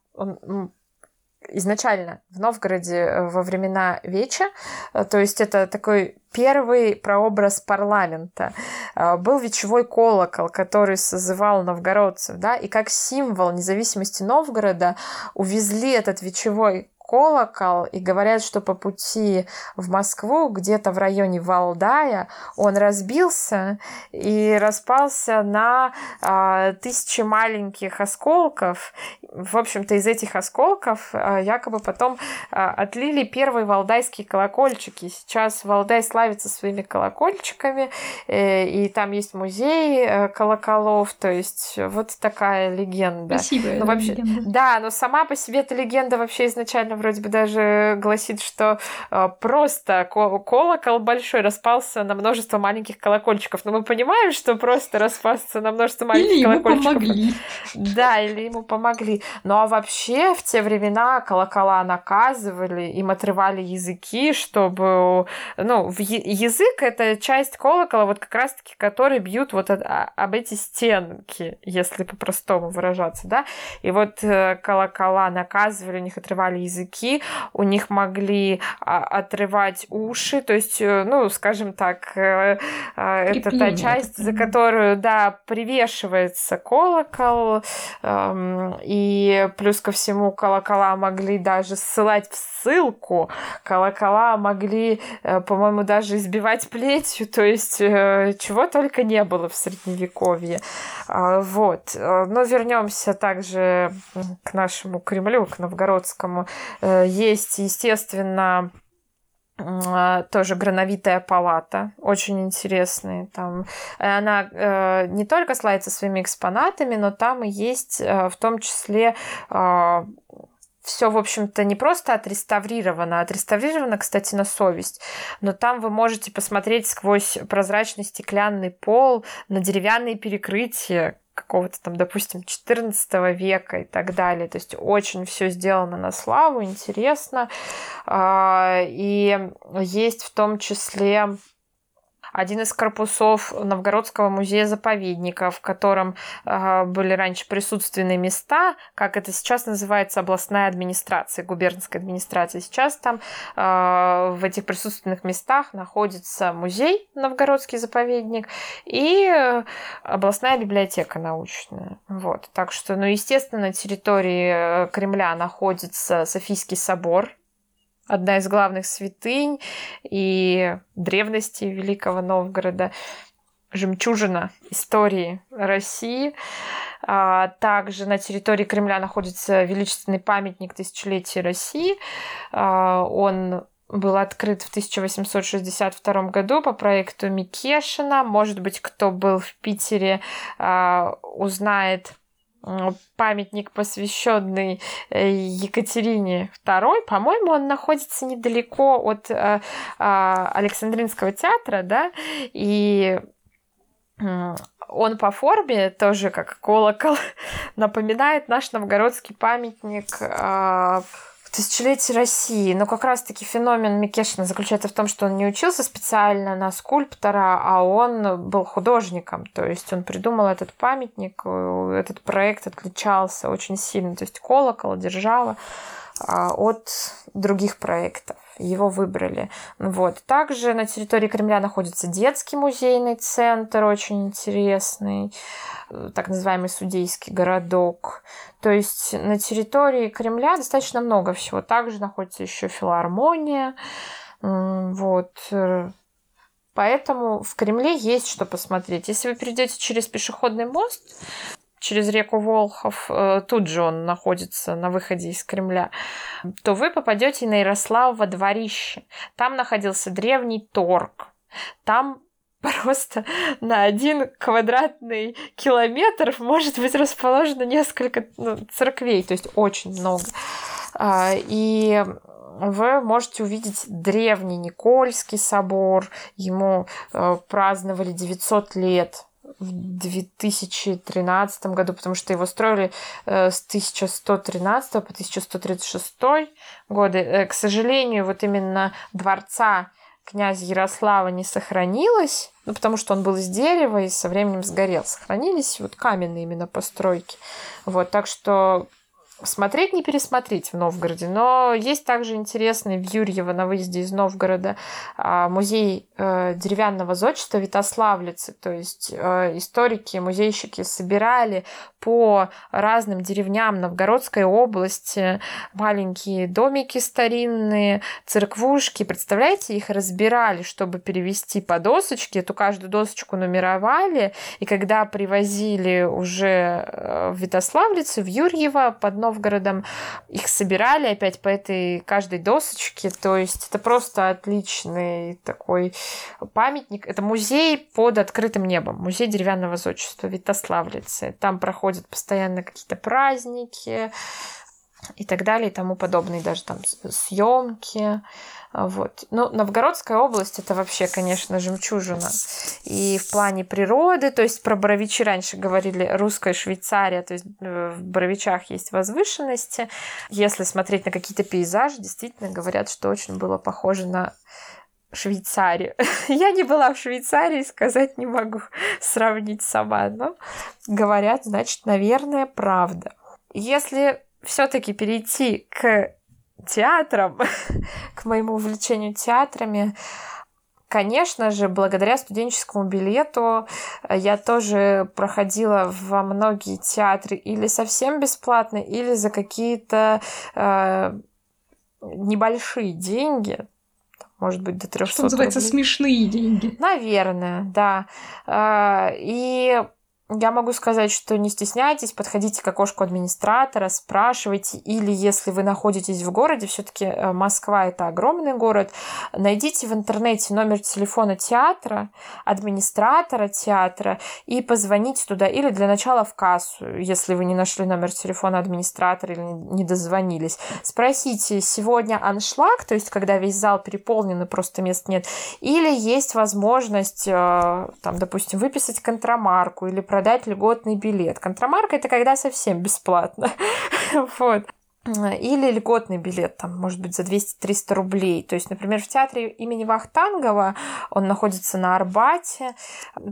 изначально в Новгороде э, во времена Веча, э, то есть это такой первый прообраз парламента. Э, был вечевой колокол, который созывал новгородцев, да, и как символ независимости Новгорода увезли этот вечевой колокол и говорят, что по пути в Москву, где-то в районе Валдая, он разбился и распался на э, тысячи маленьких осколков. В общем-то, из этих осколков э, якобы потом э, отлили первые валдайские колокольчики. Сейчас Валдай славится своими колокольчиками, э, и там есть музей э, колоколов, то есть вот такая легенда. Спасибо. Ну, вообще, легенда. Да, но сама по себе эта легенда вообще изначально вроде бы даже гласит, что э, просто колокол большой распался на множество маленьких колокольчиков. Но мы понимаем, что просто распасться на множество маленьких или колокольчиков. Ему помогли. Да, или ему помогли. Ну а вообще в те времена колокола наказывали, им отрывали языки, чтобы... Ну, язык — это часть колокола, вот как раз-таки, который бьют вот от, а, об эти стенки, если по-простому выражаться, да. И вот э, колокола наказывали, у них отрывали языки, языки, у них могли а, отрывать уши, то есть, э, ну, скажем так, э, а, это та часть, за которую, да, привешивается колокол, эм, и плюс ко всему колокола могли даже ссылать в ссылку, колокола могли, э, по-моему, даже избивать плетью, то есть чего только не было в средневековье. А, вот. Но вернемся также к нашему Кремлю, к новгородскому. Есть, естественно, а, тоже грановитая палата, очень интересная. Там она э, не только славится своими экспонатами, но там и есть э, в том числе э, все, в общем-то, не просто отреставрировано, а отреставрировано, кстати, на совесть. Но там вы можете посмотреть сквозь прозрачный стеклянный пол на деревянные перекрытия, какого-то там, допустим, 14 века и так далее. То есть очень все сделано на славу, интересно. А, и есть в том числе один из корпусов Новгородского музея-заповедника, в котором э, были раньше присутственные места, как это сейчас называется, областная администрация, губернская администрация. Сейчас там э, в этих присутственных местах находится музей Новгородский заповедник и областная библиотека научная. Вот. Так что, ну, естественно, на территории э, Кремля находится Софийский собор, одна из главных святынь и древности Великого Новгорода, жемчужина истории России. А, также на территории Кремля находится величественный памятник тысячелетия России. А, он был открыт в 1862 году по проекту Микешина. Может быть, кто был в Питере, а, узнает памятник, посвященный э, Екатерине II. По-моему, он находится недалеко от э, а, Александринского театра, да, и он по форме тоже как колокол напоминает наш новгородский памятник а, Тысячелетие России. Но как раз-таки феномен Микешина заключается в том, что он не учился специально на скульптора, а он был художником. То есть он придумал этот памятник, э, этот проект отличался очень сильно. То есть колокол, держава а, от других проектов. Его выбрали. Вот. Также на территории Кремля находится детский музейный центр, очень интересный, э, так называемый судейский городок. То есть на территории Кремля достаточно много всего. Также находится еще филармония. Вот. Поэтому в Кремле есть что посмотреть. Если вы перейдете через пешеходный мост, через реку Волхов, э, тут же он находится на выходе из Кремля, то вы попадете на Ярославово дворище. Там находился древний торг. Там просто на один квадратный километр может быть расположено несколько ну, церквей, то есть очень много. А, и вы можете увидеть древний Никольский собор, ему э, праздновали 900 лет в 2013 году, потому что его строили э, с 1113 по 1136 годы. Э, к сожалению, вот именно дворца князя Ярослава не сохранилось, ну, потому что он был из дерева и со временем сгорел. Сохранились вот каменные именно постройки. Вот, так что смотреть не пересмотреть в Новгороде. Но есть также интересный в Юрьево на выезде из Новгорода а, музей э, деревянного зодчества Витославлицы. То есть э, историки, музейщики собирали по разным деревням Новгородской области маленькие домики старинные, церквушки. Представляете, их разбирали, чтобы перевести по досочке. Эту каждую досочку нумеровали. И когда привозили уже э, в Витославлицу, в Юрьево под Новгородом. Их собирали опять по этой каждой досочке. То есть это просто отличный такой памятник. Это музей под открытым небом. Музей деревянного зодчества Витославлицы. Там проходят постоянно какие-то праздники и так далее и тому подобное. Даже там съемки. Вот. Ну, Новгородская область это вообще, конечно, жемчужина. И в плане природы, то есть про Боровичи раньше говорили русская Швейцария, то есть э, в Боровичах есть возвышенности. Если смотреть на какие-то пейзажи, действительно говорят, что очень было похоже на Швейцарию. Я не была в Швейцарии, сказать не могу, сравнить сама, но говорят, значит, наверное, правда. Если все-таки перейти к театром, к моему увлечению театрами, Конечно же, благодаря студенческому билету э, я тоже проходила во многие театры или совсем бесплатно, или за какие-то э, небольшие деньги, может быть, до 300 Что называется, рублей. смешные деньги. Наверное, да. Э, и я могу сказать, что не стесняйтесь, подходите к окошку администратора, спрашивайте, или если вы находитесь в городе, все-таки э, Москва это огромный город, найдите в интернете номер телефона театра, администратора театра и позвоните туда, или для начала в кассу, если вы не нашли номер телефона администратора или не дозвонились. Спросите, сегодня аншлаг, то есть когда весь зал переполнен и просто мест нет, или есть возможность, э, там, допустим, выписать контрамарку или продать льготный билет. Контрамарка это когда совсем бесплатно. вот. Или льготный билет, там, может быть, за 200-300 рублей. То есть, например, в театре имени Вахтангова, он находится на Арбате,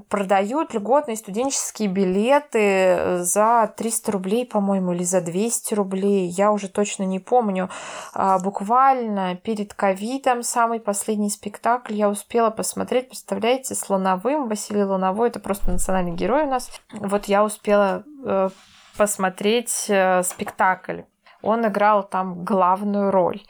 продают льготные студенческие билеты за 300 рублей, по-моему, или за 200 рублей. Я уже точно не помню. А, буквально перед ковидом самый последний спектакль я успела посмотреть. Представляете, с Луновым. Василий Луновой, это просто национальный герой у нас. Вот я успела э, посмотреть э, спектакль он играл там главную роль.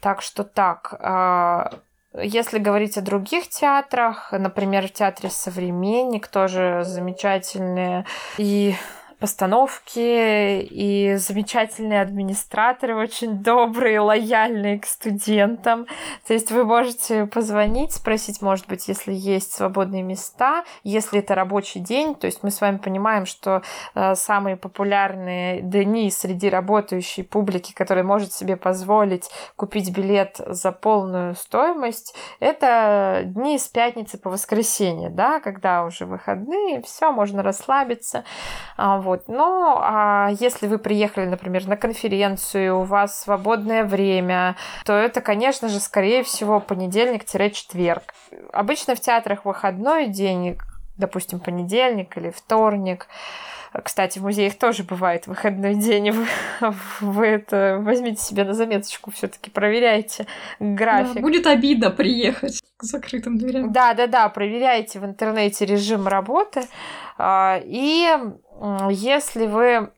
Так что так, а, если говорить о других театрах, например, в театре «Современник» тоже замечательные и постановки и замечательные администраторы, очень добрые, лояльные к студентам. То есть вы можете позвонить, спросить, может быть, если есть свободные места, если это рабочий день. То есть мы с вами понимаем, что э, самые популярные дни среди работающей публики, которая может себе позволить купить билет за полную стоимость, это дни с пятницы по воскресенье, да, когда уже выходные, все, можно расслабиться. Вот. Но а если вы приехали, например, на конференцию, у вас свободное время, то это, конечно же, скорее всего, понедельник-четверг. Обычно в театрах выходной день, допустим, понедельник или вторник. Кстати, в музеях тоже бывает выходной день. Вы, вы это возьмите себе на заметочку, все-таки проверяйте график. Да, будет обидно приехать к закрытым дверям. Да, да, да, проверяйте в интернете режим работы. А, и если вы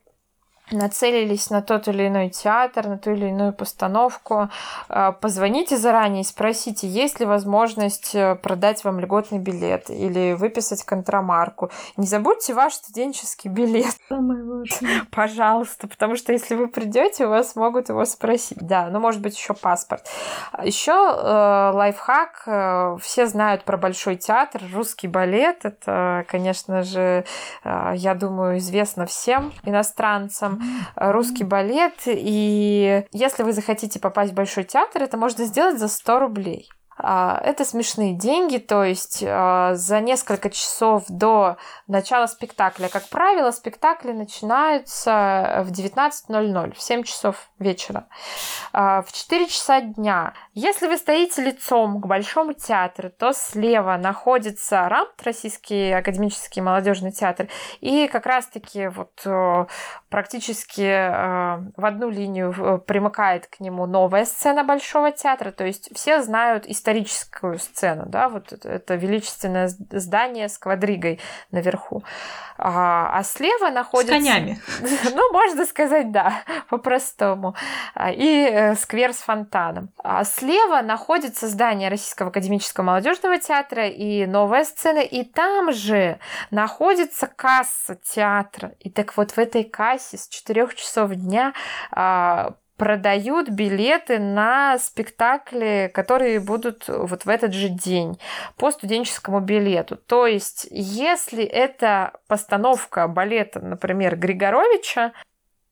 нацелились на тот или иной театр, на ту или иную постановку, э, позвоните заранее и спросите, есть ли возможность э, продать вам льготный билет или выписать контрамарку. Не забудьте ваш студенческий билет. Самое важное. Пожалуйста, потому что если вы придете, у вас могут его спросить. Да, ну может быть еще паспорт. Еще э, лайфхак. Э, все знают про Большой театр, русский балет. Это, конечно же, э, я думаю, известно всем иностранцам русский балет. И если вы захотите попасть в Большой театр, это можно сделать за 100 рублей. А, это смешные деньги, то есть а, за несколько часов до начала спектакля. Как правило, спектакли начинаются в 19.00, в 7 часов вечера. А, в 4 часа дня. Если вы стоите лицом к Большому театру, то слева находится РАМТ, Российский академический молодежный театр, и как раз-таки вот практически в одну линию примыкает к нему новая сцена Большого театра, то есть все знают историю историческую сцену, да, вот это величественное здание с квадригой наверху. А, а слева находится... С конями. Ну, можно сказать, да, по-простому. А, и э, сквер с фонтаном. А слева находится здание Российского академического молодежного театра и новая сцена, и там же находится касса театра. И так вот в этой кассе с 4 часов дня а, продают билеты на спектакли, которые будут вот в этот же день по студенческому билету. То есть, если это постановка балета, например, Григоровича,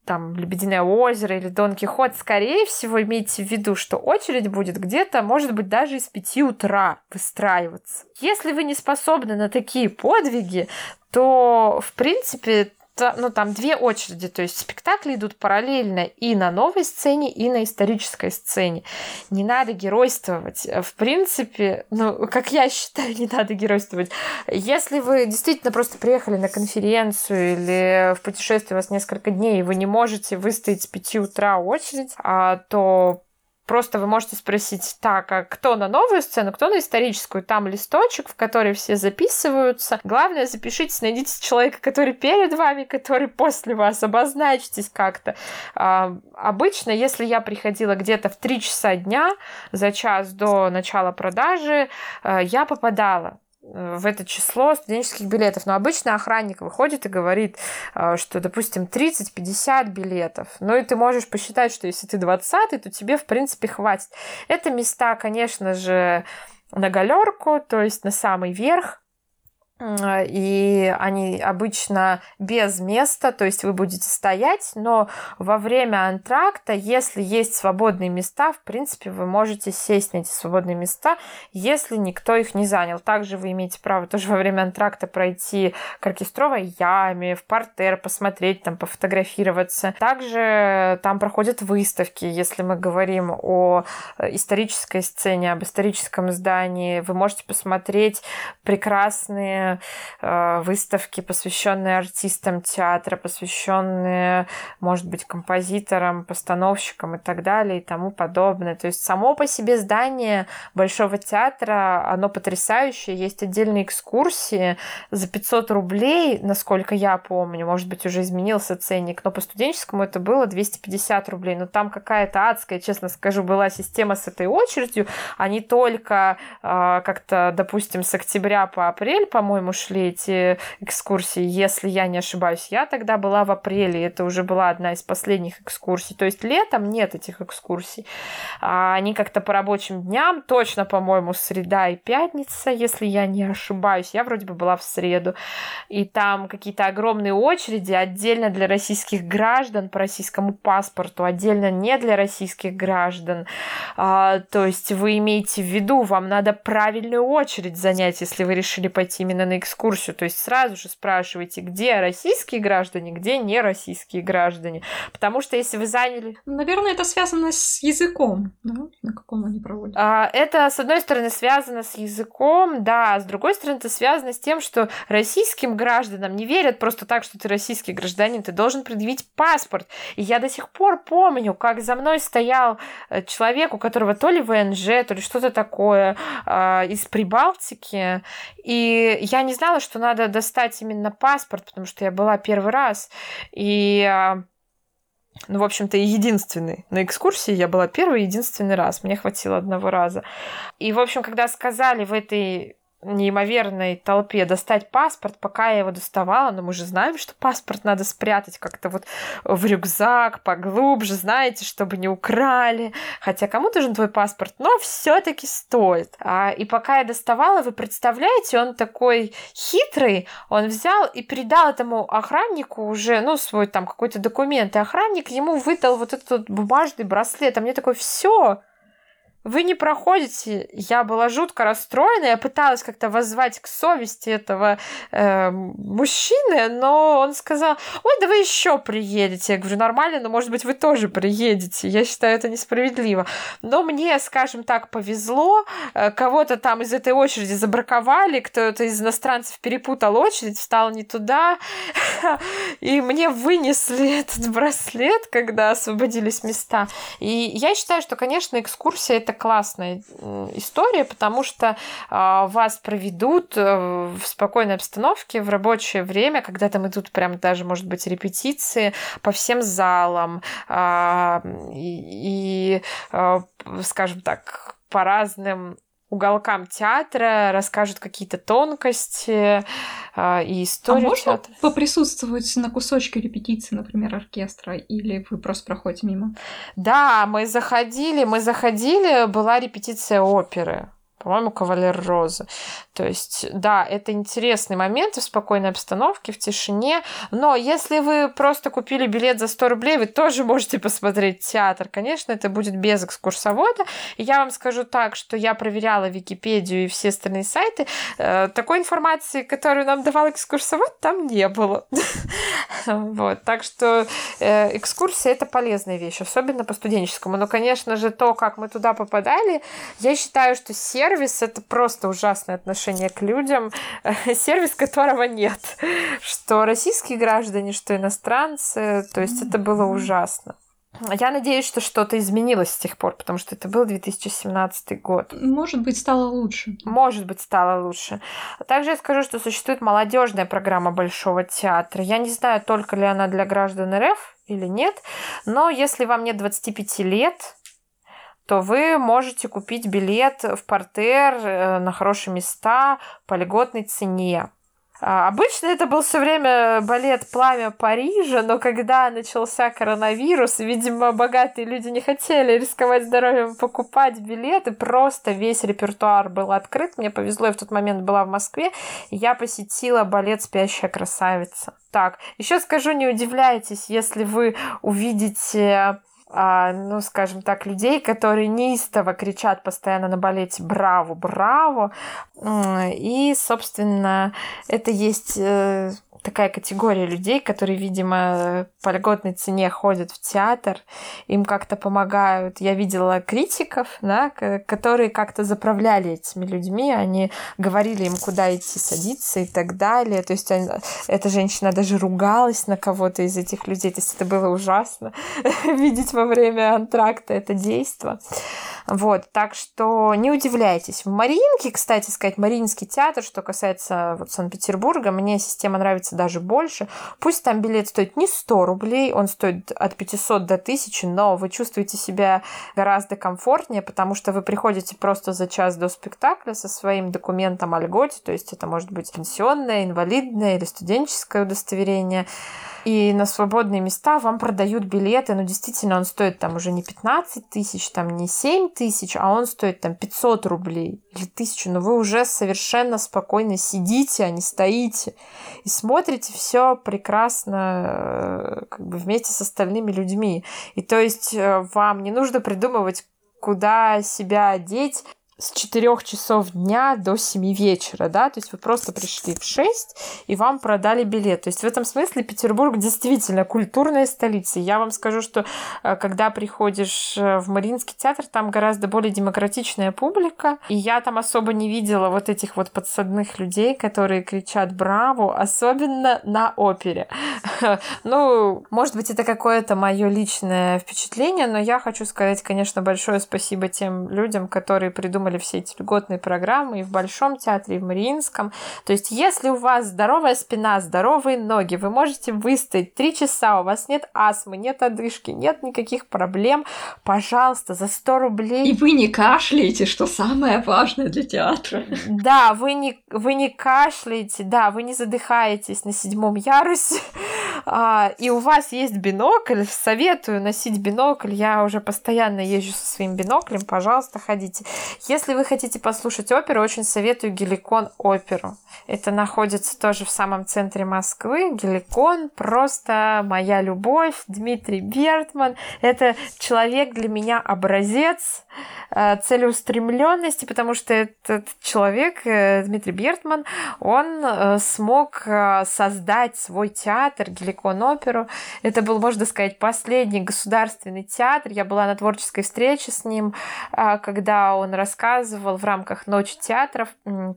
там «Лебединое озеро» или «Дон Кихот», скорее всего, имейте в виду, что очередь будет где-то, может быть, даже из пяти утра выстраиваться. Если вы не способны на такие подвиги, то, в принципе, ну, там две очереди, то есть спектакли идут параллельно и на новой сцене, и на исторической сцене. Не надо геройствовать. В принципе, ну, как я считаю, не надо геройствовать. Если вы действительно просто приехали на конференцию или в путешествие у вас несколько дней, и вы не можете выстоять с 5 утра очередь, а, то Просто вы можете спросить, так, а кто на новую сцену, кто на историческую? Там листочек, в который все записываются. Главное, запишитесь, найдите человека, который перед вами, который после вас, обозначьтесь как-то. А, обычно, если я приходила где-то в 3 часа дня, за час до начала продажи, а, я попадала в это число студенческих билетов. Но обычно охранник выходит и говорит, э, что, допустим, 30-50 билетов. Ну и ты можешь посчитать, что если ты 20 то тебе, в принципе, хватит. Это места, конечно же, на галерку, то есть на самый верх. И они обычно без места, то есть вы будете стоять, но во время антракта, если есть свободные места, в принципе, вы можете сесть на эти свободные места, если никто их не занял. Также вы имеете право тоже во время антракта пройти к оркестровой яме, в портер, посмотреть, там, пофотографироваться. Также там проходят выставки, если мы говорим о э, исторической сцене, об историческом здании, вы можете посмотреть прекрасные э, выставки, посвященные артистам театра, посвященные, может быть, композиторам, постановщикам и так далее и тому подобное. То есть само по себе здание Большого театра, оно потрясающее. Есть отдельные экскурсии за 500 рублей, насколько я помню. Может быть, уже изменился ценник, но по студенческому это было 250 рублей. Но там какая-то адская, честно скажу, была система с этой очередью. Они только э, как-то, допустим, с октября по апрель, по-моему, по-моему, шли эти экскурсии, если я не ошибаюсь. Я тогда была в апреле, это уже была одна из последних экскурсий. То есть летом нет этих экскурсий. А они как-то по рабочим дням, точно, по-моему, среда и пятница, если я не ошибаюсь. Я вроде бы была в среду. И там какие-то огромные очереди отдельно для российских граждан по российскому паспорту, отдельно не для российских граждан. А, то есть вы имеете в виду, вам надо правильную очередь занять, если вы решили пойти именно на экскурсию. То есть сразу же спрашивайте, где российские граждане, где не российские граждане. Потому что если вы заняли... Наверное, это связано с языком, да? На каком они проводят? А, это, с одной стороны, связано с языком, да, а с другой стороны, это связано с тем, что российским гражданам не верят просто так, что ты российский гражданин, ты должен предъявить паспорт. И я до сих пор помню, как за мной стоял э, человек, у которого то ли ВНЖ, то ли что-то такое э, из Прибалтики, и я я не знала, что надо достать именно паспорт, потому что я была первый раз. И а, ну, в общем-то, единственный. На экскурсии я была первый единственный раз. Мне хватило одного раза. И, в общем, когда сказали в этой неимоверной толпе достать паспорт, пока я его доставала, но мы же знаем, что паспорт надо спрятать как-то вот в рюкзак поглубже, знаете, чтобы не украли. Хотя кому нужен твой паспорт, но все-таки стоит. А, и пока я доставала, вы представляете, он такой хитрый, он взял и передал этому охраннику уже, ну, свой там какой-то документ, и охранник ему выдал вот этот бумажный браслет, а мне такой, все, вы не проходите. Я была жутко расстроена, я пыталась как-то воззвать к совести этого э, мужчины, но он сказал, ой, да вы еще приедете. Я говорю, нормально, но может быть вы тоже приедете. Я считаю это несправедливо. Но мне, скажем так, повезло, э, кого-то там из этой очереди забраковали, кто-то из иностранцев перепутал очередь, встал не туда, и мне вынесли этот браслет, когда освободились места. И я считаю, что, конечно, экскурсия это классная история, потому что а, вас проведут э, в спокойной обстановке в рабочее время, когда там идут прям даже, может быть, репетиции по всем залам а, и, и а, скажем так, по разным уголкам театра, расскажут какие-то тонкости э, и историю а можно театра. поприсутствовать на кусочке репетиции, например, оркестра, или вы просто проходите мимо? Да, мы заходили, мы заходили, была репетиция оперы по-моему, «Кавалер Розы». То есть, да, это интересный момент в спокойной обстановке, в тишине, но если вы просто купили билет за 100 рублей, вы тоже можете посмотреть театр. Конечно, это будет без экскурсовода. И я вам скажу так, что я проверяла Википедию и все остальные сайты. Э, такой информации, которую нам давал экскурсовод, там не было. Вот, так что э, экскурсия — это полезная вещь, особенно по студенческому. Но, конечно же, то, как мы туда попадали, я считаю, что сервис сервис — это просто ужасное отношение к людям, сервис которого нет. Что российские граждане, что иностранцы, то есть это было ужасно. Я надеюсь, что что-то изменилось с тех пор, потому что это был 2017 год. Может быть, стало лучше. Может быть, стало лучше. Также я скажу, что существует молодежная программа Большого театра. Я не знаю, только ли она для граждан РФ или нет, но если вам нет 25 лет, то вы можете купить билет в портер э, на хорошие места по льготной цене. А, обычно это был все время балет «Пламя Парижа», но когда начался коронавирус, видимо, богатые люди не хотели рисковать здоровьем покупать билеты, просто весь репертуар был открыт. Мне повезло, я в тот момент была в Москве, я посетила балет «Спящая красавица». Так, еще скажу, не удивляйтесь, если вы увидите а, ну, скажем так, людей, которые неистово кричат постоянно на балете «Браво! Браво!». И, собственно, это есть э, такая категория людей, которые, видимо, по льготной цене ходят в театр, им как-то помогают. Я видела критиков, да, которые как-то заправляли этими людьми, они говорили им, куда идти садиться и так далее. То есть они, эта женщина даже ругалась на кого-то из этих людей. То есть это было ужасно видеть во время антракта это действо. Вот, так что не удивляйтесь. В Мариинке, кстати сказать, Мариинский театр, что касается вот Санкт-Петербурга, мне система нравится даже больше. Пусть там билет стоит не 100 рублей, он стоит от 500 до 1000, но вы чувствуете себя гораздо комфортнее, потому что вы приходите просто за час до спектакля со своим документом о льготе, то есть это может быть пенсионное, инвалидное или студенческое удостоверение. И на свободные места вам продают билеты, но действительно он стоит там уже не 15 тысяч, там не 7 тысяч, а он стоит там 500 рублей или тысячу, но вы уже совершенно спокойно сидите, а не стоите. И смотрите все прекрасно э, как бы вместе с остальными людьми. И то есть э, вам не нужно придумывать, куда себя одеть, с 4 часов дня до 7 вечера, да, то есть вы просто пришли в 6 и вам продали билет. То есть в этом смысле Петербург действительно культурная столица. Я вам скажу, что э, когда приходишь э, в Мариинский театр, там гораздо более демократичная публика, и я там особо не видела вот этих вот подсадных людей, которые кричат «Браво!», особенно на опере. Ну, может быть, это какое-то мое личное впечатление, но я хочу сказать, конечно, большое спасибо тем людям, которые придумали придумали все эти льготные программы и в Большом театре, и в Мариинском. То есть, если у вас здоровая спина, здоровые ноги, вы можете выстоять три часа, у вас нет астмы, нет одышки, нет никаких проблем, пожалуйста, за 100 рублей. И вы не кашляете, что самое важное для театра. Да, вы не, вы не кашляете, да, вы не задыхаетесь на седьмом ярусе, а, и у вас есть бинокль, советую носить бинокль, я уже постоянно езжу со своим биноклем, пожалуйста, ходите. Если вы хотите послушать оперу, очень советую Геликон оперу. Это находится тоже в самом центре Москвы. Геликон просто моя любовь. Дмитрий Бертман. Это человек для меня образец э, целеустремленности, потому что этот человек, э, Дмитрий Бертман, он э, смог создать свой театр, Геликон оперу. Это был, можно сказать, последний государственный театр. Я была на творческой встрече с ним, когда он рассказывал в рамках Ночи театров,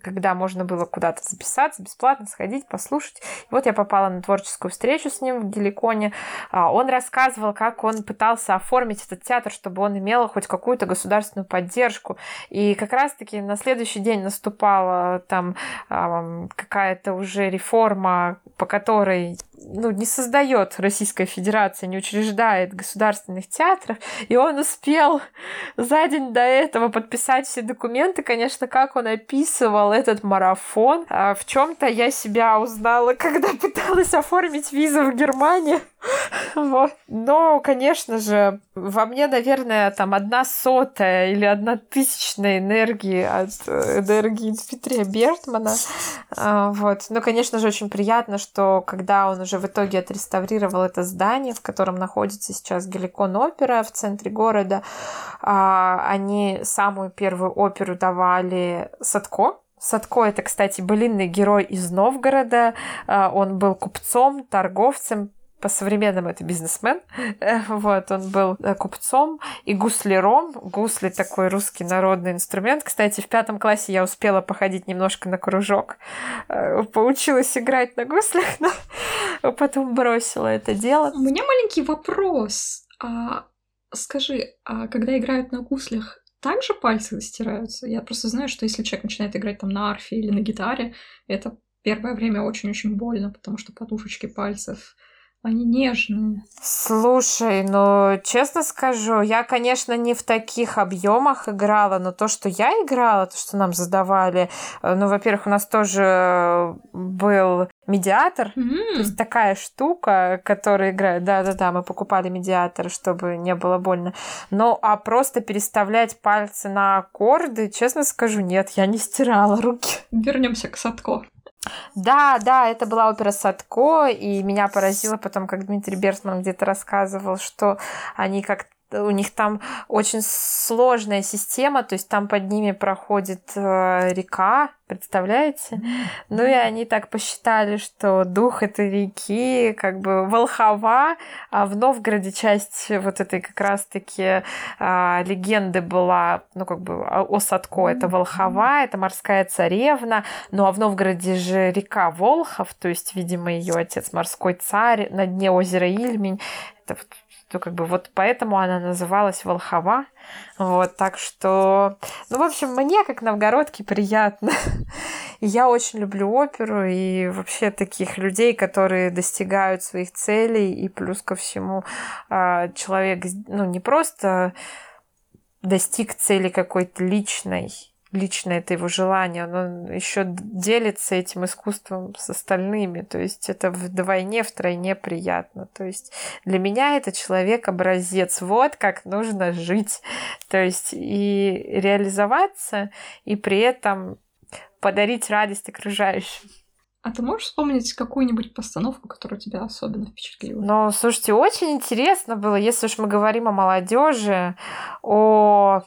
когда можно было куда-то записаться, бесплатно сходить, послушать. И вот я попала на творческую встречу с ним в Геликоне. А, он рассказывал, как он пытался оформить этот театр, чтобы он имел хоть какую-то государственную поддержку. И как раз-таки на следующий день наступала там какая-то уже реформа, по которой ну, не создает Российская Федерация, не учреждает государственных театров, и он успел за день до этого подписать все документы, конечно, как он описывал этот марафон. А в чем-то я себя узнала, когда пыталась оформить визу в Германию. Вот. Но, конечно же, во мне, наверное, там одна сотая или одна тысячная энергии от э, энергии Дмитрия Бертмана. А, вот. Но, конечно же, очень приятно, что когда он уже в итоге отреставрировал это здание, в котором находится сейчас Геликон опера в центре города, а, они самую первую оперу давали Садко, Садко это, кстати, былинный герой из Новгорода. А, он был купцом, торговцем, по-современному это бизнесмен. Вот, он был э, купцом и гусляром. Гусли такой русский народный инструмент. Кстати, в пятом классе я успела походить немножко на кружок. Э, поучилась играть на гуслях, но потом бросила это дело. У меня маленький вопрос. А Скажи, а когда играют на гуслях, также пальцы стираются? Я просто знаю, что если человек начинает играть там на арфе или на гитаре, это первое время очень-очень больно, потому что подушечки пальцев они нежные. Слушай, ну, честно скажу, я, конечно, не в таких объемах играла, но то, что я играла, то, что нам задавали, э, ну, во-первых, у нас тоже был медиатор, mm-hmm. то есть такая штука, которая играет, да-да-да, мы покупали медиатор, чтобы не было больно. Ну, а просто переставлять пальцы на аккорды, честно скажу, нет, я не стирала руки. Вернемся к Садко. Да, да, это была опера Садко, и меня поразило потом, как Дмитрий Берсман где-то рассказывал, что они как у них там очень сложная система, то есть там под ними проходит э, река, представляете? Ну и они так посчитали, что дух этой реки как бы Волхова, а в Новгороде часть вот этой как раз-таки э, легенды была, ну как бы о Садко, это Волхова, это морская царевна, ну а в Новгороде же река Волхов, то есть, видимо, ее отец морской царь на дне озера Ильмень, это то как бы вот поэтому она называлась Волхова. Вот, так что, ну, в общем, мне, как новгородке, приятно. я очень люблю оперу и вообще таких людей, которые достигают своих целей, и плюс ко всему а, человек, ну, не просто достиг цели какой-то личной, лично это его желание, он еще делится этим искусством с остальными. То есть это вдвойне, втройне приятно. То есть для меня это человек-образец. Вот как нужно жить. То есть и реализоваться, и при этом подарить радость окружающим. А ты можешь вспомнить какую-нибудь постановку, которая тебя особенно впечатлила? Ну, слушайте, очень интересно было, если уж мы говорим о молодежи, о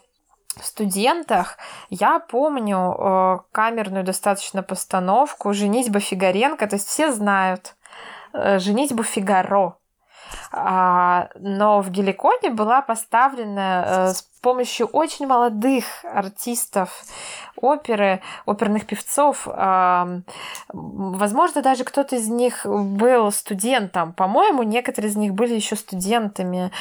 студентах я помню э, камерную достаточно постановку «Женитьба Фигаренко», то есть все знают э, «Женитьбу Фигаро», а, но в Геликоне была поставлена э, помощью очень молодых артистов оперы, оперных певцов. Возможно, даже кто-то из них был студентом. По-моему, некоторые из них были еще студентами.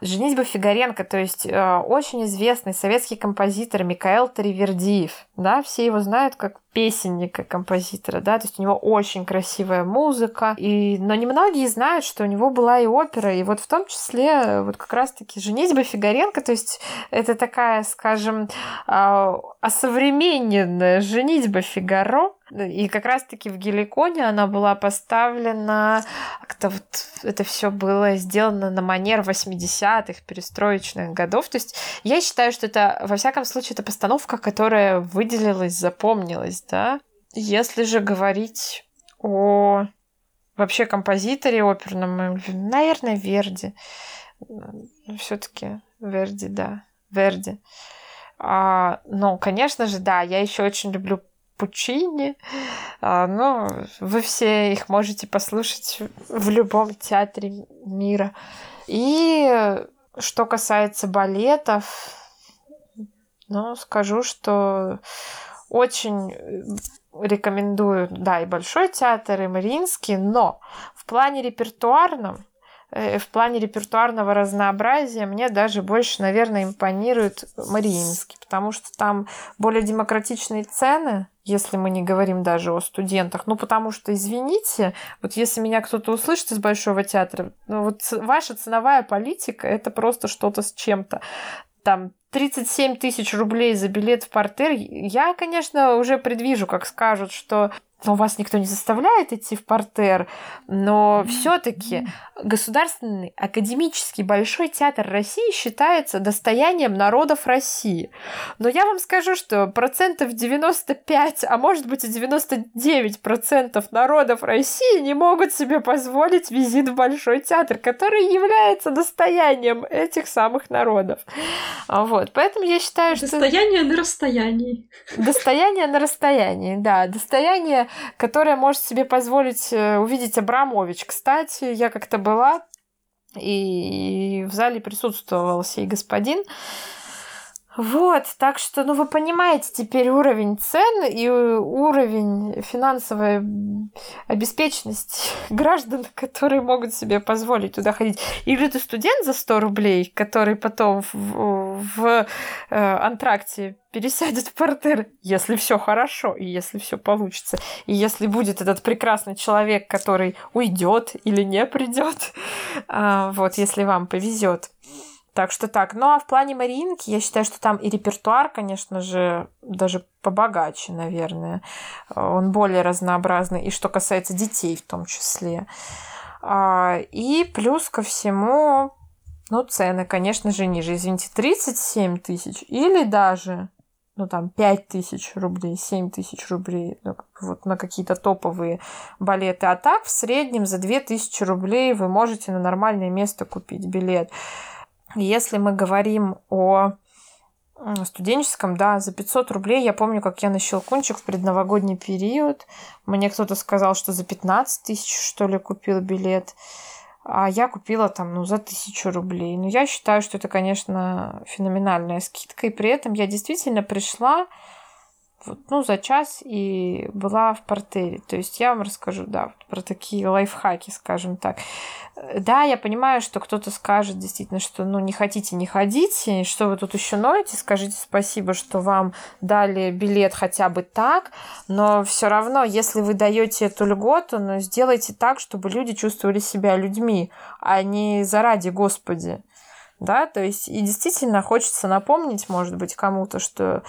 Женитьба Фигаренко, то есть э, очень известный советский композитор Микаэл Таривердиев. Да, все его знают как песенника композитора, да, то есть у него очень красивая музыка, и, но немногие знают, что у него была и опера, и вот в том числе вот как раз-таки «Женитьба Фигаренко», то есть это такая, скажем, а, осовремененная «Женитьба Фигаро», и как раз-таки в Геликоне она была поставлена, как-то вот это все было сделано на манер 80-х, перестроечных годов. То есть я считаю, что это, во всяком случае, это постановка, которая выделилась, запомнилась, да. Если же говорить о вообще композиторе оперном, наверное, Верди. Все-таки Верди, да, Верди. А, ну, конечно же, да, я еще очень люблю Пучини. А, ну, вы все их можете послушать в любом театре мира. И что касается балетов, ну, скажу, что очень рекомендую, да, и Большой театр, и Мариинский, но в плане репертуарном Э, в плане репертуарного разнообразия мне даже больше, наверное, импонирует Мариинский, потому что там более демократичные цены, если мы не говорим даже о студентах. Ну, потому что, извините, вот если меня кто-то услышит из Большого театра, ну, вот ваша ценовая политика – это просто что-то с чем-то. Там 37 тысяч рублей за билет в портер. Я, конечно, уже предвижу, как скажут, что у вас никто не заставляет идти в портер, но все-таки Государственный академический Большой театр России считается достоянием народов России. Но я вам скажу, что процентов 95, а может быть и 99 процентов народов России не могут себе позволить визит в Большой театр, который является достоянием этих самых народов. Вот, поэтому я считаю, что... Достояние на расстоянии. Достояние на расстоянии, да. Достояние, которое может себе позволить э, увидеть Абрамович. Кстати, я как-то была, и в зале присутствовал сей господин. Вот, так что, ну, вы понимаете теперь уровень цен и уровень финансовой обеспеченности граждан, которые могут себе позволить туда ходить. Или ты студент за 100 рублей, который потом в, э, антракте пересядет в портер, если все хорошо и если все получится. И если будет этот прекрасный человек, который уйдет или не придет, а, вот, если вам повезет. Так что так. Ну а в плане Маринки, я считаю, что там и репертуар, конечно же, даже побогаче, наверное. Он более разнообразный. И что касается детей в том числе. А, и плюс ко всему, ну, цены, конечно же, ниже. Извините, 37 тысяч или даже ну, там, 5 тысяч рублей, 7 тысяч рублей ну, вот на какие-то топовые балеты. А так, в среднем за 2 тысячи рублей вы можете на нормальное место купить билет. Если мы говорим о студенческом, да, за 500 рублей. Я помню, как я на Щелкунчик в предновогодний период. Мне кто-то сказал, что за 15 тысяч, что ли, купил билет. А я купила там, ну, за тысячу рублей. Но я считаю, что это, конечно, феноменальная скидка. И при этом я действительно пришла вот, ну, за час и была в портере. То есть я вам расскажу, да, про такие лайфхаки, скажем так. Да, я понимаю, что кто-то скажет действительно, что ну не хотите, не ходите, что вы тут еще ноете, скажите спасибо, что вам дали билет хотя бы так, но все равно, если вы даете эту льготу, ну сделайте так, чтобы люди чувствовали себя людьми, а не заради Господи. Да, то есть и действительно хочется напомнить, может быть, кому-то, что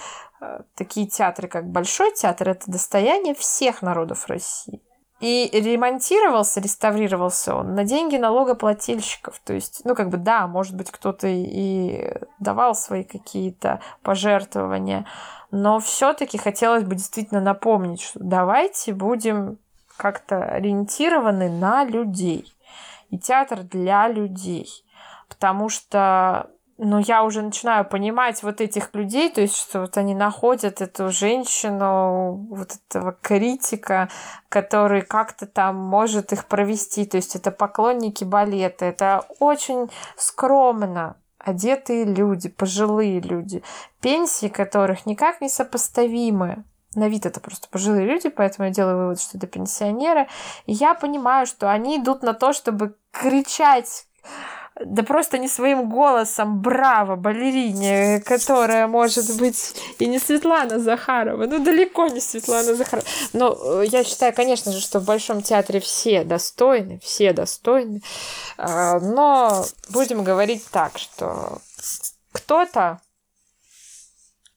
такие театры, как Большой театр, это достояние всех народов России. И ремонтировался, реставрировался он на деньги налогоплательщиков. То есть, ну, как бы, да, может быть, кто-то и давал свои какие-то пожертвования, но все-таки хотелось бы действительно напомнить, что давайте будем как-то ориентированы на людей. И театр для людей. Потому что но я уже начинаю понимать вот этих людей, то есть, что вот они находят эту женщину, вот этого критика, который как-то там может их провести, то есть это поклонники балета, это очень скромно одетые люди, пожилые люди, пенсии которых никак не сопоставимы на вид это просто пожилые люди, поэтому я делаю вывод, что это пенсионеры. И я понимаю, что они идут на то, чтобы кричать да просто не своим голосом браво балерине, которая может быть и не Светлана Захарова, ну далеко не Светлана Захарова. Но э, я считаю, конечно же, что в Большом театре все достойны, все достойны, а, но будем говорить так, что кто-то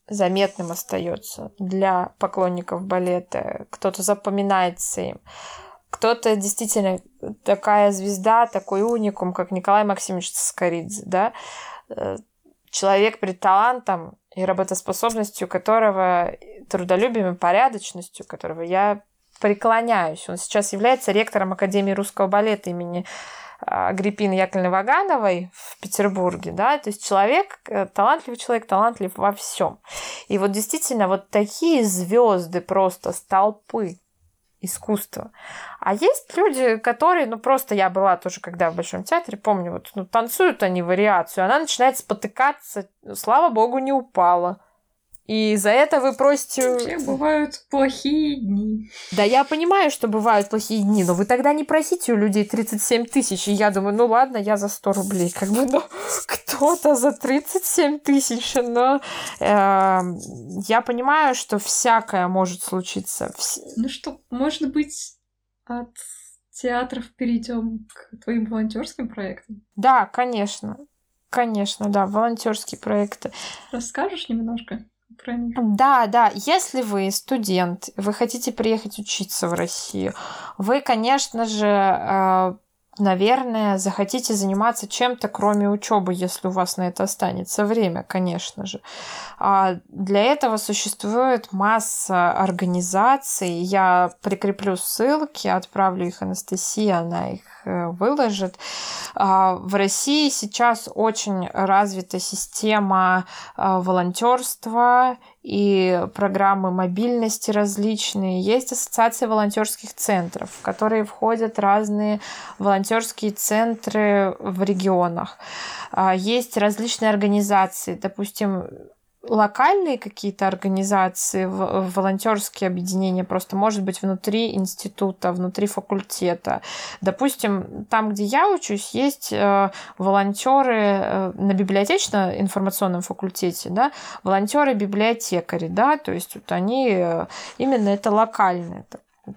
заметным остается для поклонников балета, кто-то запоминается им, кто-то действительно такая звезда, такой уникум, как Николай Максимович Скоридзе, да, э, человек перед талантом и работоспособностью которого, трудолюбием и порядочностью которого я преклоняюсь. Он сейчас является ректором Академии русского балета имени а, Агриппины Яковлевны Вагановой в Петербурге, да, то есть человек, э, талантливый человек, талантлив во всем. И вот действительно вот такие звезды просто с толпы, искусства. А есть люди, которые, ну просто я была тоже, когда в Большом театре, помню, вот ну, танцуют они вариацию, она начинает спотыкаться, слава богу, не упала. И за это вы просите... Вообще бывают плохие дни. Да, я понимаю, что бывают плохие дни, но вы тогда не просите у людей 37 тысяч. И я думаю, ну ладно, я за 100 рублей. Как бы, ну, кто-то за 37 тысяч. Но э, я понимаю, что всякое может случиться. Ну что, может быть, от театров перейдем к твоим волонтерским проектам? Да, конечно. Конечно, да, волонтерские проекты. Расскажешь немножко? Про них. Да, да. Если вы студент, вы хотите приехать учиться в Россию, вы, конечно же, э, наверное, захотите заниматься чем-то, кроме учебы, если у вас на это останется время, конечно же. А для этого существует масса организаций. Я прикреплю ссылки, отправлю их Анастасии, она их выложит. А, в России сейчас очень развита система а, волонтерства и программы мобильности различные. Есть ассоциация волонтерских центров, в которые входят разные волонтерские центры в регионах. А, есть различные организации, допустим, локальные какие-то организации, волонтерские объединения, просто может быть внутри института, внутри факультета. Допустим, там, где я учусь, есть э, волонтеры э, на библиотечно-информационном факультете, да, волонтеры-библиотекари, да, то есть вот они э, именно это локальные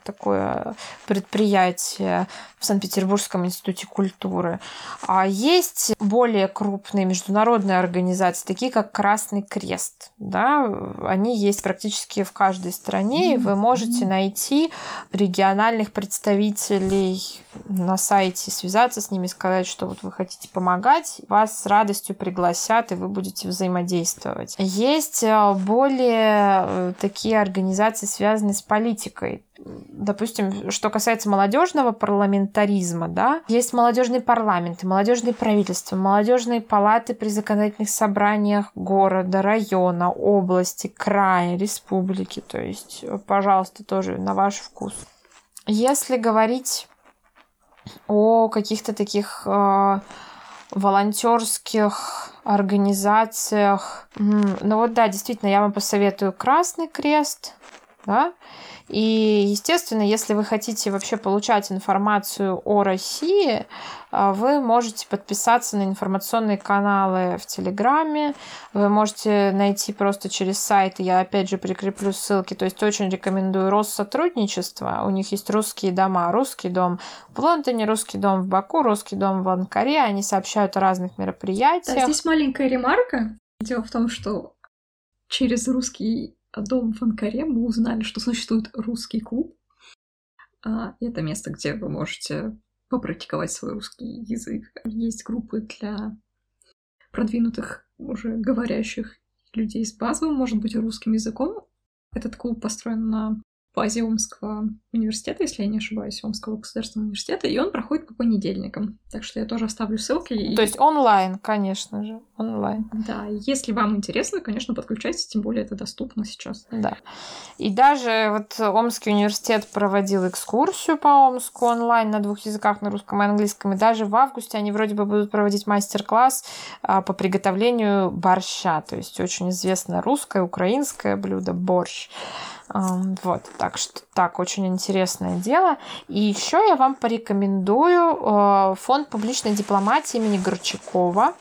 такое предприятие в Санкт-Петербургском институте культуры. А есть более крупные международные организации, такие как Красный Крест. Да? Они есть практически в каждой стране, и вы можете найти региональных представителей на сайте, связаться с ними, сказать, что вот вы хотите помогать, вас с радостью пригласят, и вы будете взаимодействовать. Есть э, более э, такие организации, связанные с политикой допустим, что касается молодежного парламентаризма, да, есть молодежные парламенты, молодежные правительства, молодежные палаты при законодательных собраниях города, района, области, края, республики. То есть, пожалуйста, тоже на ваш вкус. Если говорить о каких-то таких э, волонтерских организациях, ну вот да, действительно, я вам посоветую Красный Крест, да, и, естественно, если вы хотите вообще получать информацию о России, а, вы можете подписаться на информационные каналы в Телеграме, вы можете найти просто через сайт, я опять же прикреплю ссылки, то есть очень рекомендую Россотрудничество, у них есть русские дома, русский дом в Лондоне, русский дом в Баку, русский дом в Анкаре, они сообщают о разных мероприятиях. Да, здесь маленькая ремарка. Дело в том, что через русский дом в мы узнали, что существует русский клуб. А, это место, где вы можете попрактиковать свой русский язык. Есть группы для продвинутых, уже говорящих людей с базовым, может быть, русским языком. Этот клуб построен на базе Омского университета, если я не ошибаюсь, Омского государственного университета, и он проходит по понедельникам. Так что я тоже оставлю ссылки. И... То есть онлайн, конечно же, онлайн. Да, если вам интересно, конечно, подключайтесь, тем более это доступно сейчас. Да. И даже вот Омский университет проводил экскурсию по Омску онлайн на двух языках, на русском и английском, и даже в августе они вроде бы будут проводить мастер-класс а, по приготовлению борща, то есть очень известное русское, украинское блюдо борщ. Вот, так что так, очень интересное дело. И еще я вам порекомендую э, фонд публичной дипломатии имени Горчакова.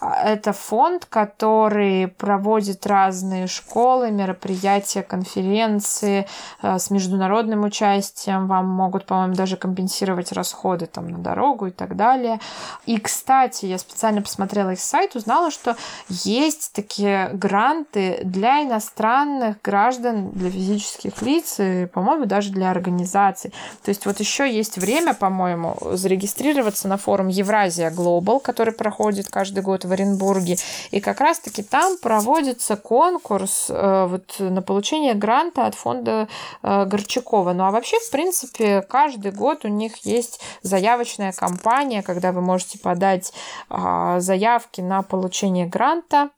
Это фонд, который проводит разные школы, мероприятия, конференции э, с международным участием. Вам могут, по-моему, даже компенсировать расходы там на дорогу и так далее. И, кстати, я специально посмотрела их сайт, узнала, что есть такие гранты для иностранных граждан, для физических лиц, и, по-моему, даже для организаций. То есть вот еще есть время, по-моему, зарегистрироваться на форум Евразия Глобал, который проходит каждый год в Оренбурге. И как раз-таки там проводится конкурс э, вот, на получение гранта от фонда э, Горчакова. Ну а вообще, в принципе, каждый год у них есть заявочная кампания, когда вы можете подать э, заявки на получение гранта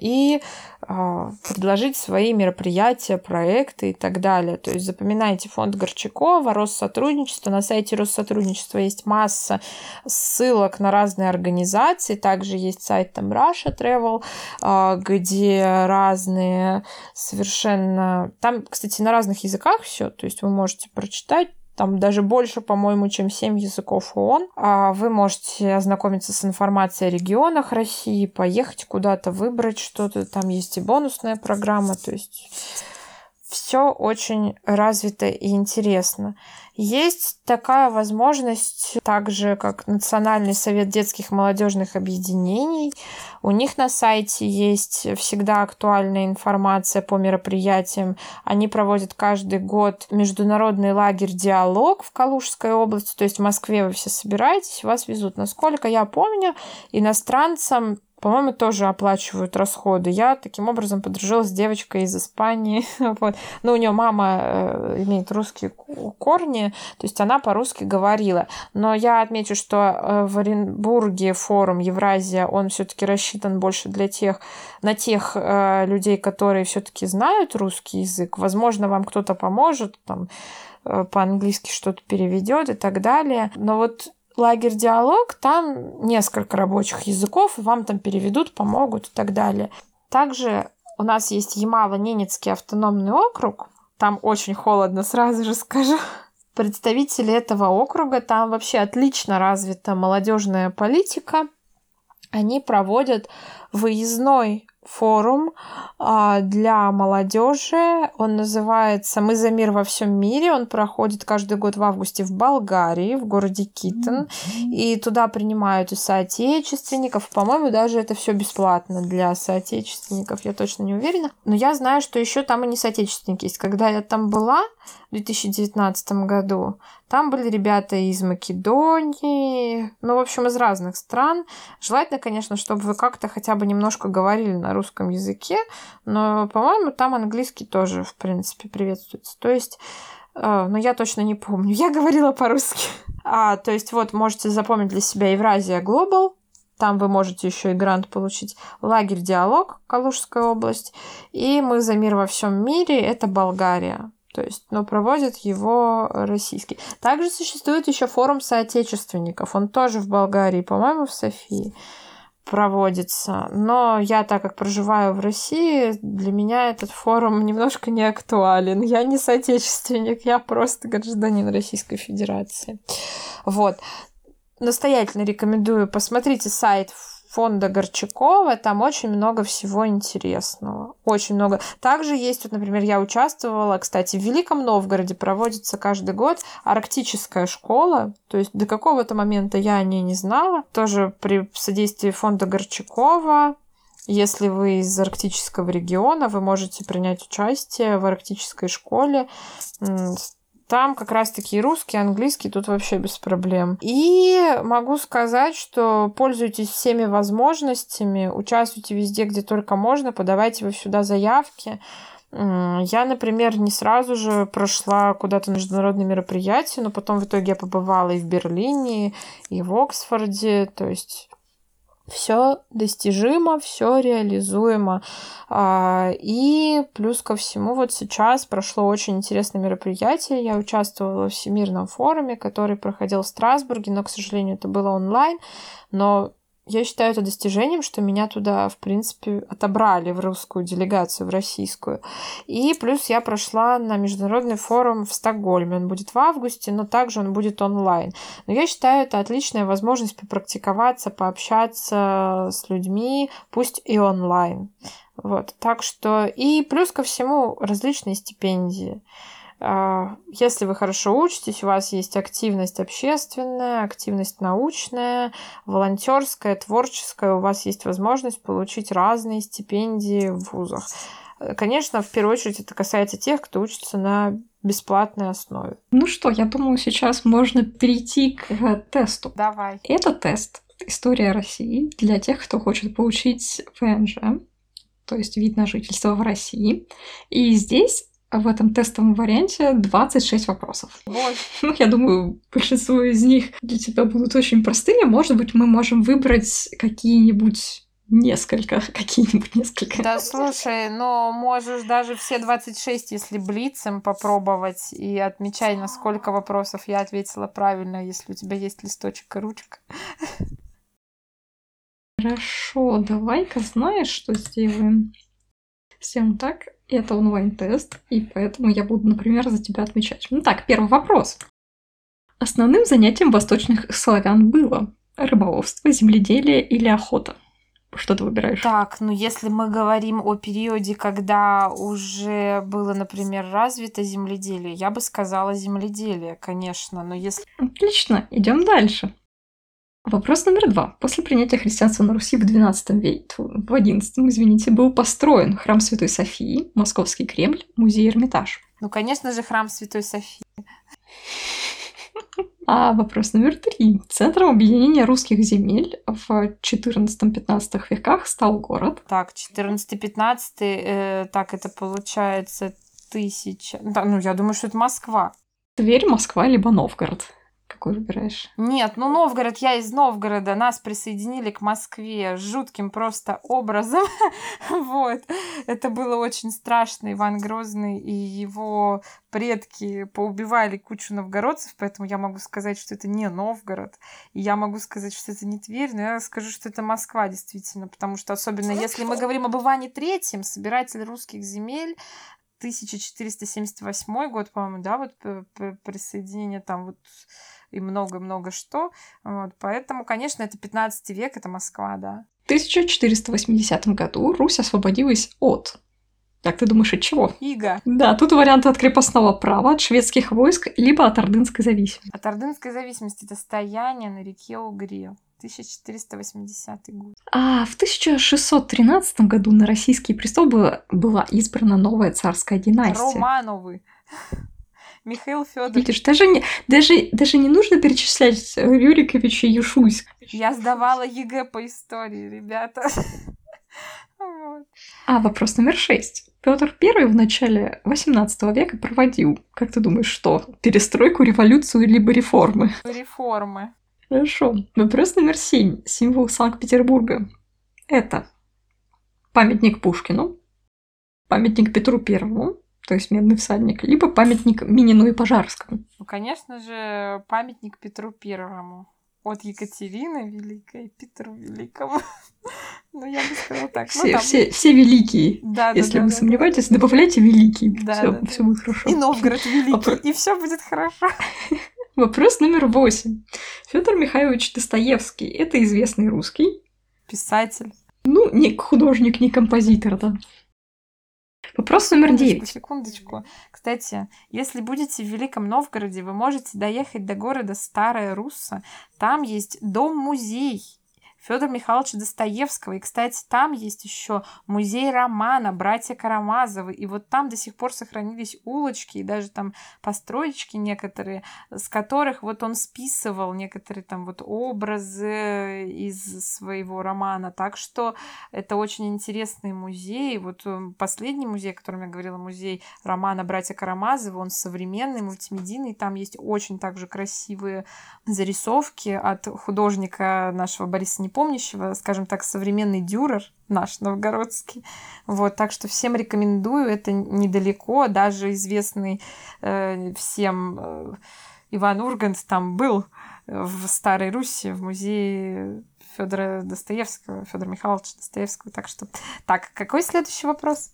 и предложить свои мероприятия, проекты и так далее. То есть запоминайте фонд Горчакова, Россотрудничество. На сайте Россотрудничества есть масса ссылок на разные организации. Также есть сайт там Russia Travel, а, где разные совершенно... Там, кстати, на разных языках все. То есть вы можете прочитать там даже больше, по-моему, чем 7 языков ООН. А вы можете ознакомиться с информацией о регионах России, поехать куда-то, выбрать что-то. Там есть и бонусная программа, то есть все очень развито и интересно. Есть такая возможность, так же как Национальный совет детских молодежных объединений. У них на сайте есть всегда актуальная информация по мероприятиям. Они проводят каждый год международный лагерь «Диалог» в Калужской области. То есть в Москве вы все собираетесь, вас везут. Насколько я помню, иностранцам по-моему, тоже оплачивают расходы. Я таким образом подружилась с девочкой из Испании. вот. Ну, у нее мама э, имеет русские корни, то есть она по-русски говорила. Но я отмечу, что э, в Оренбурге форум Евразия, он все-таки рассчитан больше для тех, на тех э, людей, которые все-таки знают русский язык. Возможно, вам кто-то поможет, там, по-английски что-то переведет и так далее. Но вот лагерь диалог, там несколько рабочих языков, вам там переведут, помогут и так далее. Также у нас есть Ямало-Ненецкий автономный округ. Там очень холодно, сразу же скажу. Представители этого округа, там вообще отлично развита молодежная политика. Они проводят выездной форум а, для молодежи. Он называется «Мы за мир во всем мире». Он проходит каждый год в августе в Болгарии, в городе Китон. И туда принимают и соотечественников. По-моему, даже это все бесплатно для соотечественников. Я точно не уверена. Но я знаю, что еще там и не соотечественники есть. Когда я там была в 2019 году, там были ребята из Македонии, ну, в общем, из разных стран. Желательно, конечно, чтобы вы как-то хотя бы немножко говорили на русском языке, но, по-моему, там английский тоже, в принципе, приветствуется. То есть э, но я точно не помню. Я говорила по-русски. А, то есть вот можете запомнить для себя Евразия Глобал. Там вы можете еще и грант получить. Лагерь Диалог, Калужская область. И мы за мир во всем мире. Это Болгария. То есть, но проводит его российский. Также существует еще форум соотечественников. Он тоже в Болгарии, по-моему, в Софии проводится. Но я, так как проживаю в России, для меня этот форум немножко не актуален. Я не соотечественник, я просто гражданин Российской Федерации. Вот. Настоятельно рекомендую. Посмотрите сайт фонда Горчакова, там очень много всего интересного. Очень много. Также есть, вот, например, я участвовала, кстати, в Великом Новгороде проводится каждый год арктическая школа. То есть до какого-то момента я о ней не знала. Тоже при содействии фонда Горчакова если вы из арктического региона, вы можете принять участие в арктической школе там как раз-таки и русский, и английский тут вообще без проблем. И могу сказать, что пользуйтесь всеми возможностями, участвуйте везде, где только можно, подавайте вы сюда заявки. Я, например, не сразу же прошла куда-то на международные мероприятия, но потом в итоге я побывала и в Берлине, и в Оксфорде, то есть все достижимо, все реализуемо. А, и плюс ко всему, вот сейчас прошло очень интересное мероприятие. Я участвовала в Всемирном форуме, который проходил в Страсбурге, но, к сожалению, это было онлайн. Но я считаю это достижением, что меня туда, в принципе, отобрали в русскую делегацию, в российскую. И плюс я прошла на международный форум в Стокгольме. Он будет в августе, но также он будет онлайн. Но я считаю, это отличная возможность попрактиковаться, пообщаться с людьми, пусть и онлайн. Вот, так что... И плюс ко всему различные стипендии. А, если вы хорошо учитесь, у вас есть активность общественная, активность научная, волонтерская, творческая, у вас есть возможность получить разные стипендии в вузах. Конечно, в первую очередь это касается тех, кто учится на бесплатной основе. Ну что, я думаю, сейчас можно перейти к тесту. Давай. Это тест «История России» для тех, кто хочет получить ВНЖ, то есть вид на жительство в России. И здесь в этом тестовом варианте 26 вопросов. Ну, я думаю, большинство из них для тебя будут очень простыми. Может быть, мы можем выбрать какие-нибудь несколько, какие-нибудь несколько. Да, слушай, но можешь даже все 26, если блицем попробовать, и отмечай, на сколько вопросов я ответила правильно, если у тебя есть листочек и ручка. Хорошо, давай-ка знаешь, что сделаем? Всем так, это онлайн-тест, и поэтому я буду, например, за тебя отмечать. Ну так, первый вопрос. Основным занятием восточных славян было рыболовство, земледелие или охота? Что ты выбираешь? Так, ну если мы говорим о периоде, когда уже было, например, развито земледелие, я бы сказала земледелие, конечно, но если... Отлично, идем дальше. Вопрос номер два. После принятия христианства на Руси в XII веке, в XI, извините, был построен храм Святой Софии, Московский Кремль, музей Эрмитаж. Ну, конечно же, храм Святой Софии. А вопрос номер три. Центром объединения русских земель в XIV-XV веках стал город. Так, 14-15, э, так это получается тысяча... Да, ну, я думаю, что это Москва. Тверь, Москва, либо Новгород. Какой выбираешь? Нет, ну Новгород, я из Новгорода. Нас присоединили к Москве жутким просто образом. вот. Это было очень страшно. Иван Грозный и его предки поубивали кучу новгородцев, поэтому я могу сказать, что это не Новгород. И я могу сказать, что это не Тверь, но я скажу, что это Москва, действительно. Потому что особенно если мы говорим об Иване Третьем, собиратель русских земель, 1478 год, по-моему, да, вот присоединение там вот и много-много что. Вот, поэтому, конечно, это 15 век, это Москва, да. В 1480 году Русь освободилась от как ты думаешь, от чего? Иго. Да, тут варианты от крепостного права, от шведских войск, либо от ордынской зависимости. От ордынской зависимости это стояние на реке Угре. 1480 год. А в 1613 году на российский престол была, избрана новая царская династия. Романовы. Михаил Федорович. Видишь, даже не, даже, даже не нужно перечислять Рюриковича и Шуйск. Я сдавала ЕГЭ по истории, ребята. А вопрос номер шесть. Петр I в начале XVIII века проводил, как ты думаешь, что? Перестройку, революцию, либо реформы? Реформы. Хорошо. Вопрос номер семь. Символ Санкт-Петербурга. Это памятник Пушкину, памятник Петру Первому, то есть медный всадник, либо памятник Минину и Пожарскому. Ну, конечно же, памятник Петру Первому. От Екатерины Великой Петру Великому. Ну, я бы сказала так. Все, ну, там... все, все великие. Да, Если да, вы да, сомневаетесь, да. добавляйте великий. Да, все, да, все будет хорошо. И Новгород великий, Вопро... и все будет хорошо. Вопрос номер восемь. Федор Михайлович Достоевский – это известный русский. Писатель. Ну, не художник, не композитор, да. Вопрос номер девять. Секундочку. Кстати, если будете в Великом Новгороде, вы можете доехать до города Старая Русса. Там есть дом-музей Федора Михайловича Достоевского. И, кстати, там есть еще музей романа «Братья Карамазовы». И вот там до сих пор сохранились улочки и даже там построечки некоторые, с которых вот он списывал некоторые там вот образы из своего романа. Так что это очень интересный музей. Вот э, последний музей, о котором я говорила, музей романа «Братья Карамазовы», он современный, мультимедийный. Там есть очень также красивые зарисовки от художника нашего Бориса непомнящего, скажем так, современный дюрер наш новгородский. Вот, так что всем рекомендую, это недалеко, даже известный э, всем э, Иван Ургант там был в Старой Руси, в музее Федора Достоевского, Федора Михайловича Достоевского. Так что, так, какой следующий вопрос?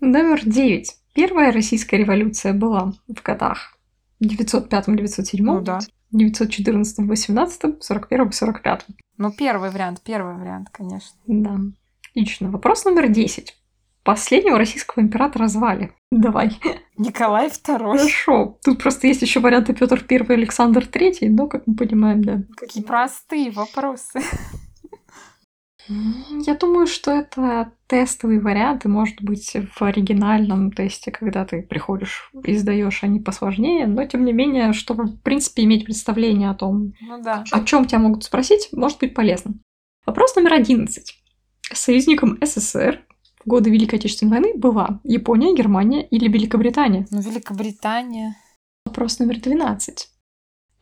Номер девять. Первая российская революция была в годах 905-907. Ну да. 914, 18, 41, 45. Ну, первый вариант, первый вариант, конечно. Да. Отлично. Вопрос номер 10. Последнего российского императора звали. Давай. Николай II. Хорошо. Тут просто есть еще варианты Петр I, Александр III, но, как мы понимаем, да. Какие простые вопросы. Я думаю, что это тестовый вариант, и может быть в оригинальном тесте, когда ты приходишь и сдаешь, они посложнее, но тем не менее, чтобы в принципе иметь представление о том, ну, да. о чем тебя могут спросить, может быть полезно. Вопрос номер 11. Союзником СССР в годы Великой Отечественной войны была Япония, Германия или Великобритания? Ну, Великобритания. Вопрос номер 12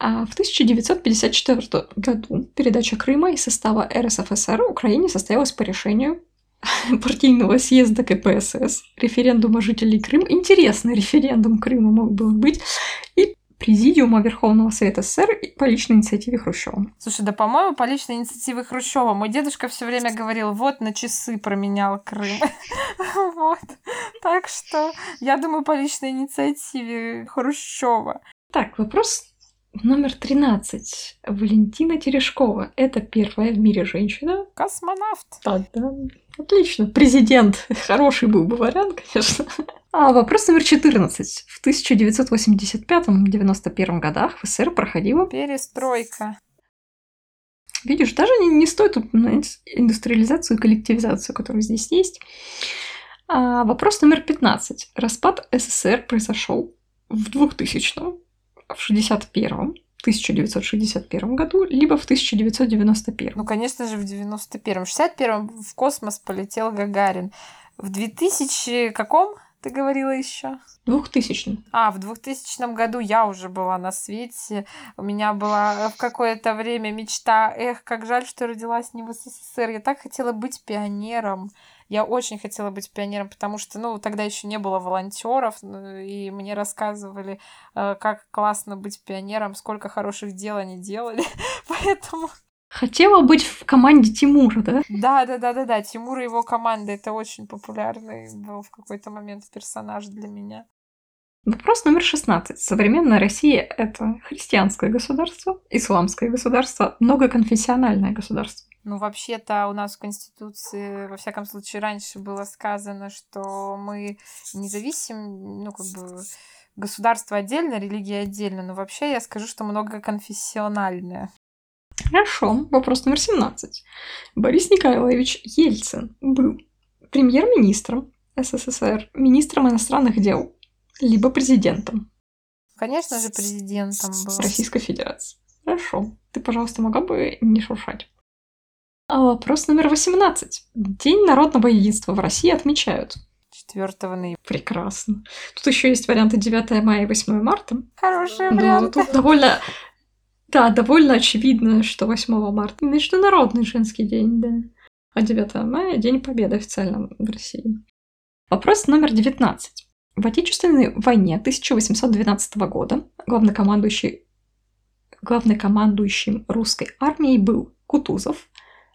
в 1954 году передача Крыма из состава РСФСР Украине состоялась по решению партийного съезда КПСС, референдума жителей Крыма. Интересный референдум Крыма мог бы быть. И Президиума Верховного Совета СССР по личной инициативе Хрущева. Слушай, да, по-моему, по личной инициативе Хрущева. Мой дедушка все время говорил, вот на часы променял Крым. Вот. Так что я думаю, по личной инициативе Хрущева. Так, вопрос Номер 13. Валентина Терешкова. Это первая в мире женщина. Космонавт. Да, да. Отлично. Президент. Хороший был бы вариант, конечно. А вопрос номер 14. В 1985-91 годах в СССР проходила... Перестройка. Видишь, даже не, не стоит упоминать индустриализацию и коллективизацию, которая здесь есть. А вопрос номер 15. Распад СССР произошел в 2000 в 61-м, 1961 году, либо в 1991. Ну, конечно же, в 91-м. В 61-м в космос полетел Гагарин. В 2000 каком? ты говорила еще? 2000 А, в 2000 году я уже была на свете. У меня была в какое-то время мечта, эх, как жаль, что родилась не в СССР. Я так хотела быть пионером. Я очень хотела быть пионером, потому что, ну, тогда еще не было волонтеров, ну, и мне рассказывали, э, как классно быть пионером, сколько хороших дел они делали, поэтому... Хотела быть в команде Тимура, да? Да, да, да, да, да. Тимур и его команда это очень популярный был в какой-то момент персонаж для меня. Вопрос номер 16. Современная Россия — это христианское государство, исламское государство, многоконфессиональное государство. Ну, вообще-то у нас в Конституции, во всяком случае, раньше было сказано, что мы не зависим, ну, как бы, государство отдельно, религия отдельно, но вообще я скажу, что многоконфессиональное. Хорошо. Вопрос номер 17. Борис Николаевич Ельцин был премьер-министром СССР, министром иностранных дел, либо президентом. Конечно же, президентом был. Российской Федерации. Хорошо. Ты, пожалуйста, могла бы не шуршать. А вопрос номер 18. День народного единства в России отмечают. 4 ноября. Прекрасно. Тут еще есть варианты 9 мая и 8 марта. Хорошие Но варианты. тут довольно... Да, довольно очевидно, что 8 марта Международный женский день, да. А 9 мая – День Победы официально в России. Вопрос номер 19. В Отечественной войне 1812 года главнокомандующий, главнокомандующим русской армией был Кутузов,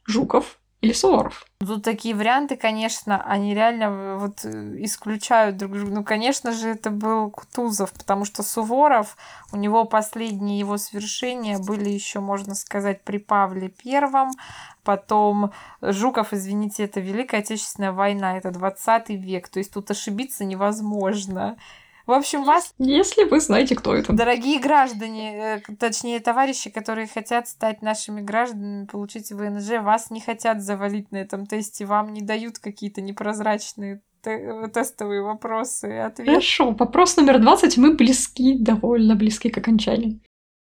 Жуков или Суворов. Тут такие варианты, конечно, они реально вот э, исключают друг друга. Ну, конечно же, это был Кутузов, потому что Суворов, у него последние его свершения были еще, можно сказать, при Павле Первом. Потом Жуков, извините, это Великая Отечественная война, это 20 век. То есть тут ошибиться невозможно. В общем, вас, Если вы знаете, кто это. дорогие граждане, э, точнее, товарищи, которые хотят стать нашими гражданами, получить ВНЖ, вас не хотят завалить на этом тесте, вам не дают какие-то непрозрачные те- тестовые вопросы и ответы. Хорошо, вопрос номер 20. Мы близки, довольно близки к окончанию.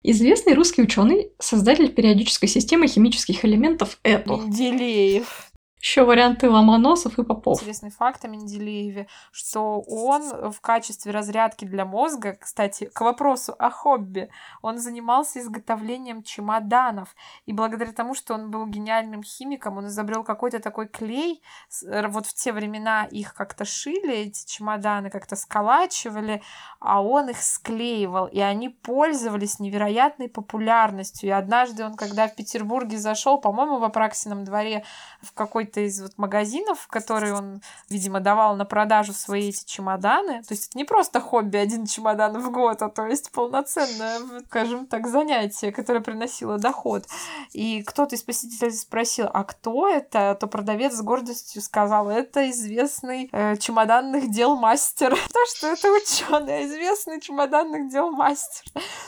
Известный русский ученый, создатель периодической системы химических элементов это. Менделеев. Еще варианты Ломоносов и Попов. Интересный факт о Менделееве, что он в качестве разрядки для мозга, кстати, к вопросу о хобби, он занимался изготовлением чемоданов. И благодаря тому, что он был гениальным химиком, он изобрел какой-то такой клей. Р- Вот в те времена их как-то шили, эти чемоданы как-то сколачивали, а он их склеивал. И они пользовались невероятной популярностью. И однажды он, когда в Петербурге зашел, по-моему, в Апраксином дворе, в какой-то из вот магазинов, в который он, видимо, давал на продажу свои эти чемоданы. То есть это не просто хобби один чемодан в год, а то есть полноценное, скажем так, занятие, которое приносило доход. И кто-то из посетителей спросил, а кто это? То продавец с гордостью сказал, это известный э, чемоданных дел мастер. То, что это ученый, известный чемоданных дел мастер.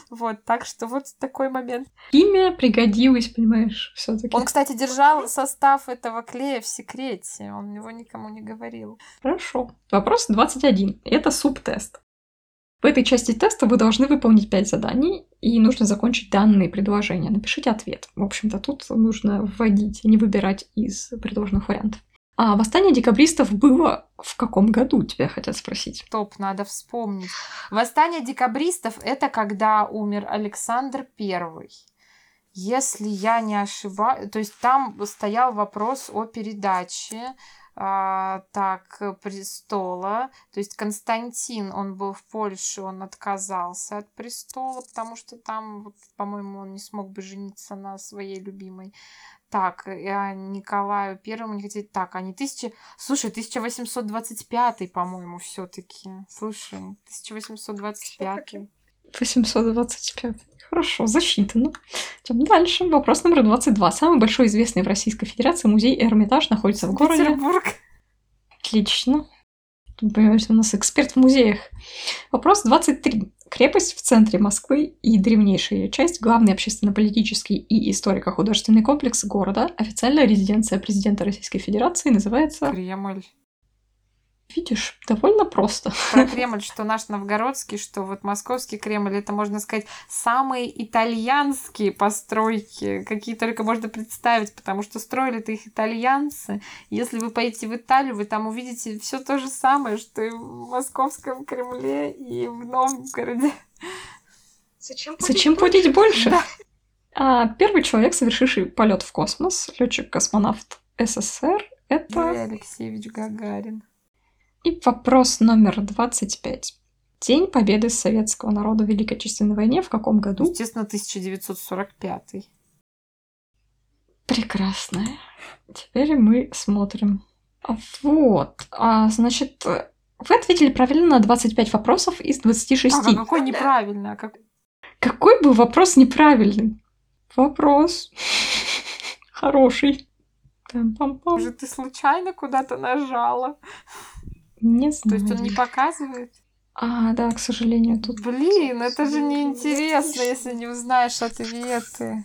Вот, так что вот такой момент. Имя пригодилось, понимаешь, все таки Он, кстати, держал состав этого клея в секрете. Он его никому не говорил. Хорошо. Вопрос 21. Это субтест. В этой части теста вы должны выполнить 5 заданий, и нужно закончить данные предложения. Напишите ответ. В общем-то, тут нужно вводить, а не выбирать из предложенных вариантов. А восстание декабристов было в каком году, тебя хотят спросить? Топ, надо вспомнить. Восстание декабристов — это когда умер Александр Первый. Если я не ошибаюсь, то есть там стоял вопрос о передаче а, так престола. То есть Константин, он был в Польше, он отказался от престола, потому что там, вот, по-моему, он не смог бы жениться на своей любимой. Так, а Николаю Первому не хотели. Так, они тысячи... Слушай, 1825, по-моему, все-таки. Слушай, 1825. 825. Хорошо, засчитано. Идем дальше. Вопрос номер 22. Самый большой известный в Российской Федерации музей Эрмитаж находится в городе. Петербург. Отлично. Понимаете, у нас эксперт в музеях. Вопрос 23. Крепость в центре Москвы и древнейшая ее часть, главный общественно-политический и историко-художественный комплекс города, официальная резиденция президента Российской Федерации называется Кремль. Видишь, довольно просто. Про Кремль, что наш новгородский, что вот московский Кремль, это, можно сказать, самые итальянские постройки, какие только можно представить, потому что строили-то их итальянцы. Если вы поедете в Италию, вы там увидите все то же самое, что и в московском Кремле и в Новгороде. Зачем платить, Зачем платить больше? Да. А, первый человек, совершивший полет в космос, летчик-космонавт СССР, это... Юрий Алексеевич Гагарин. И вопрос номер 25. День победы советского народа в Великой Отечественной войне в каком году? Естественно, 1945. Прекрасно. Теперь мы смотрим. Вот. А, значит, вы ответили правильно на 25 вопросов из 26. А, какой неправильный? А как... Какой был вопрос неправильный? Вопрос. Хороший. Может, ты случайно куда-то нажала? Не знаю. То есть он не показывает? А, да, к сожалению, тут... Блин, это же неинтересно, если не узнаешь ответы.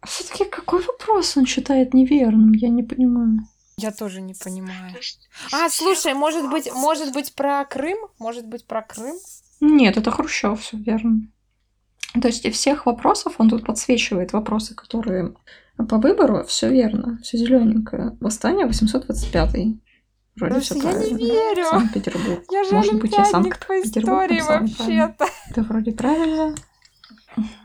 А все таки какой вопрос он считает неверным? Я не понимаю. Я тоже не понимаю. А, слушай, может быть, может быть про Крым? Может быть про Крым? Нет, это Хрущев, все верно. То есть из всех вопросов он тут подсвечивает вопросы, которые по выбору все верно, все зелененькое. Восстание 825. Вроде ну, все я правильно. не верю. Санкт-Петербург. Я же Может быть, и Санкт-Петербург вообще-то. Это вроде правильно.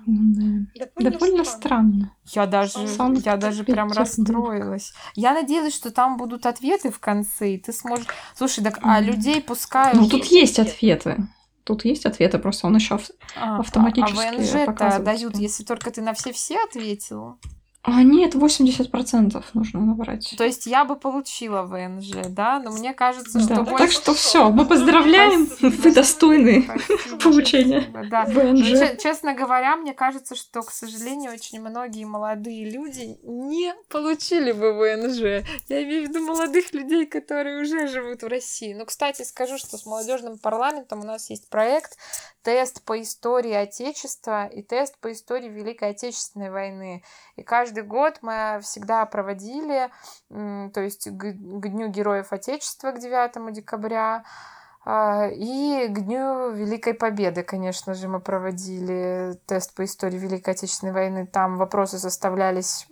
Да. Довольно, странно. Я даже, я даже прям расстроилась. Я надеялась, что там будут ответы в конце, и ты сможешь... Слушай, так а людей пускают... Ну, тут есть ответы. Тут есть ответы, просто он еще а, автоматически а, а ВНЖ дают, если только ты на все-все ответил. А нет, 80% нужно набрать. То есть я бы получила ВНЖ, да? Но мне кажется, да. что больше... Так что все, мы поздравляем, вы достойны получения да. ВНЖ. Ну, честно говоря, мне кажется, что, к сожалению, очень многие молодые люди не получили бы ВНЖ. Я имею в виду молодых людей, которые уже живут в России. Ну, кстати, скажу, что с молодежным парламентом у нас есть проект тест по истории Отечества и тест по истории Великой Отечественной войны. И каждый год мы всегда проводили, то есть к Дню Героев Отечества, к 9 декабря, а, и к Дню Великой Победы, конечно же, мы проводили тест по истории Великой Отечественной войны. Там вопросы составлялись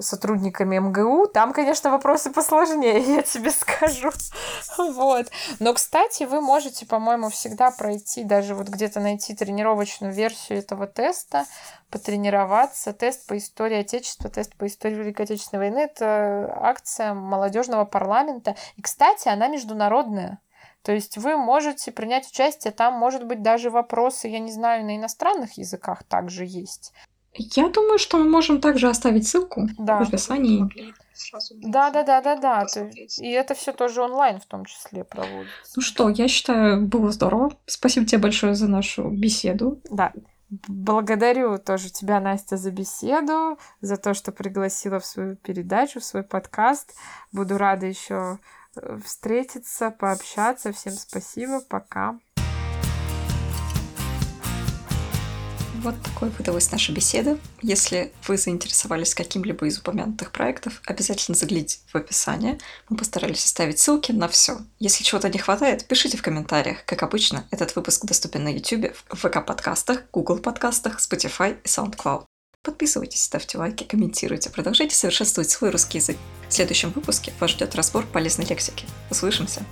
сотрудниками МГУ. Там, конечно, вопросы посложнее, я тебе скажу. Вот. Но, кстати, вы можете, по-моему, всегда пройти, даже вот где-то найти тренировочную версию этого теста, потренироваться. Тест по истории Отечества, тест по истории Великой Отечественной войны. Это акция молодежного парламента. И, кстати, она международная. То есть вы можете принять участие, там, может быть, даже вопросы, я не знаю, на иностранных языках также есть. Я думаю, что мы можем также оставить ссылку да. в описании. Да, да, да, да, да. И это все тоже онлайн в том числе проводится. Ну что, я считаю, было здорово. Спасибо тебе большое за нашу беседу. Да. Благодарю тоже тебя, Настя, за беседу, за то, что пригласила в свою передачу, в свой подкаст. Буду рада еще э, встретиться, пообщаться. Всем спасибо. Пока. Вот такой выдалась наша беседа. Если вы заинтересовались каким-либо из упомянутых проектов, обязательно загляните в описание. Мы постарались оставить ссылки на все. Если чего-то не хватает, пишите в комментариях. Как обычно, этот выпуск доступен на YouTube, в ВК-подкастах, Google подкастах, Spotify и SoundCloud. Подписывайтесь, ставьте лайки, комментируйте, продолжайте совершенствовать свой русский язык. В следующем выпуске вас ждет разбор полезной лексики. Услышимся!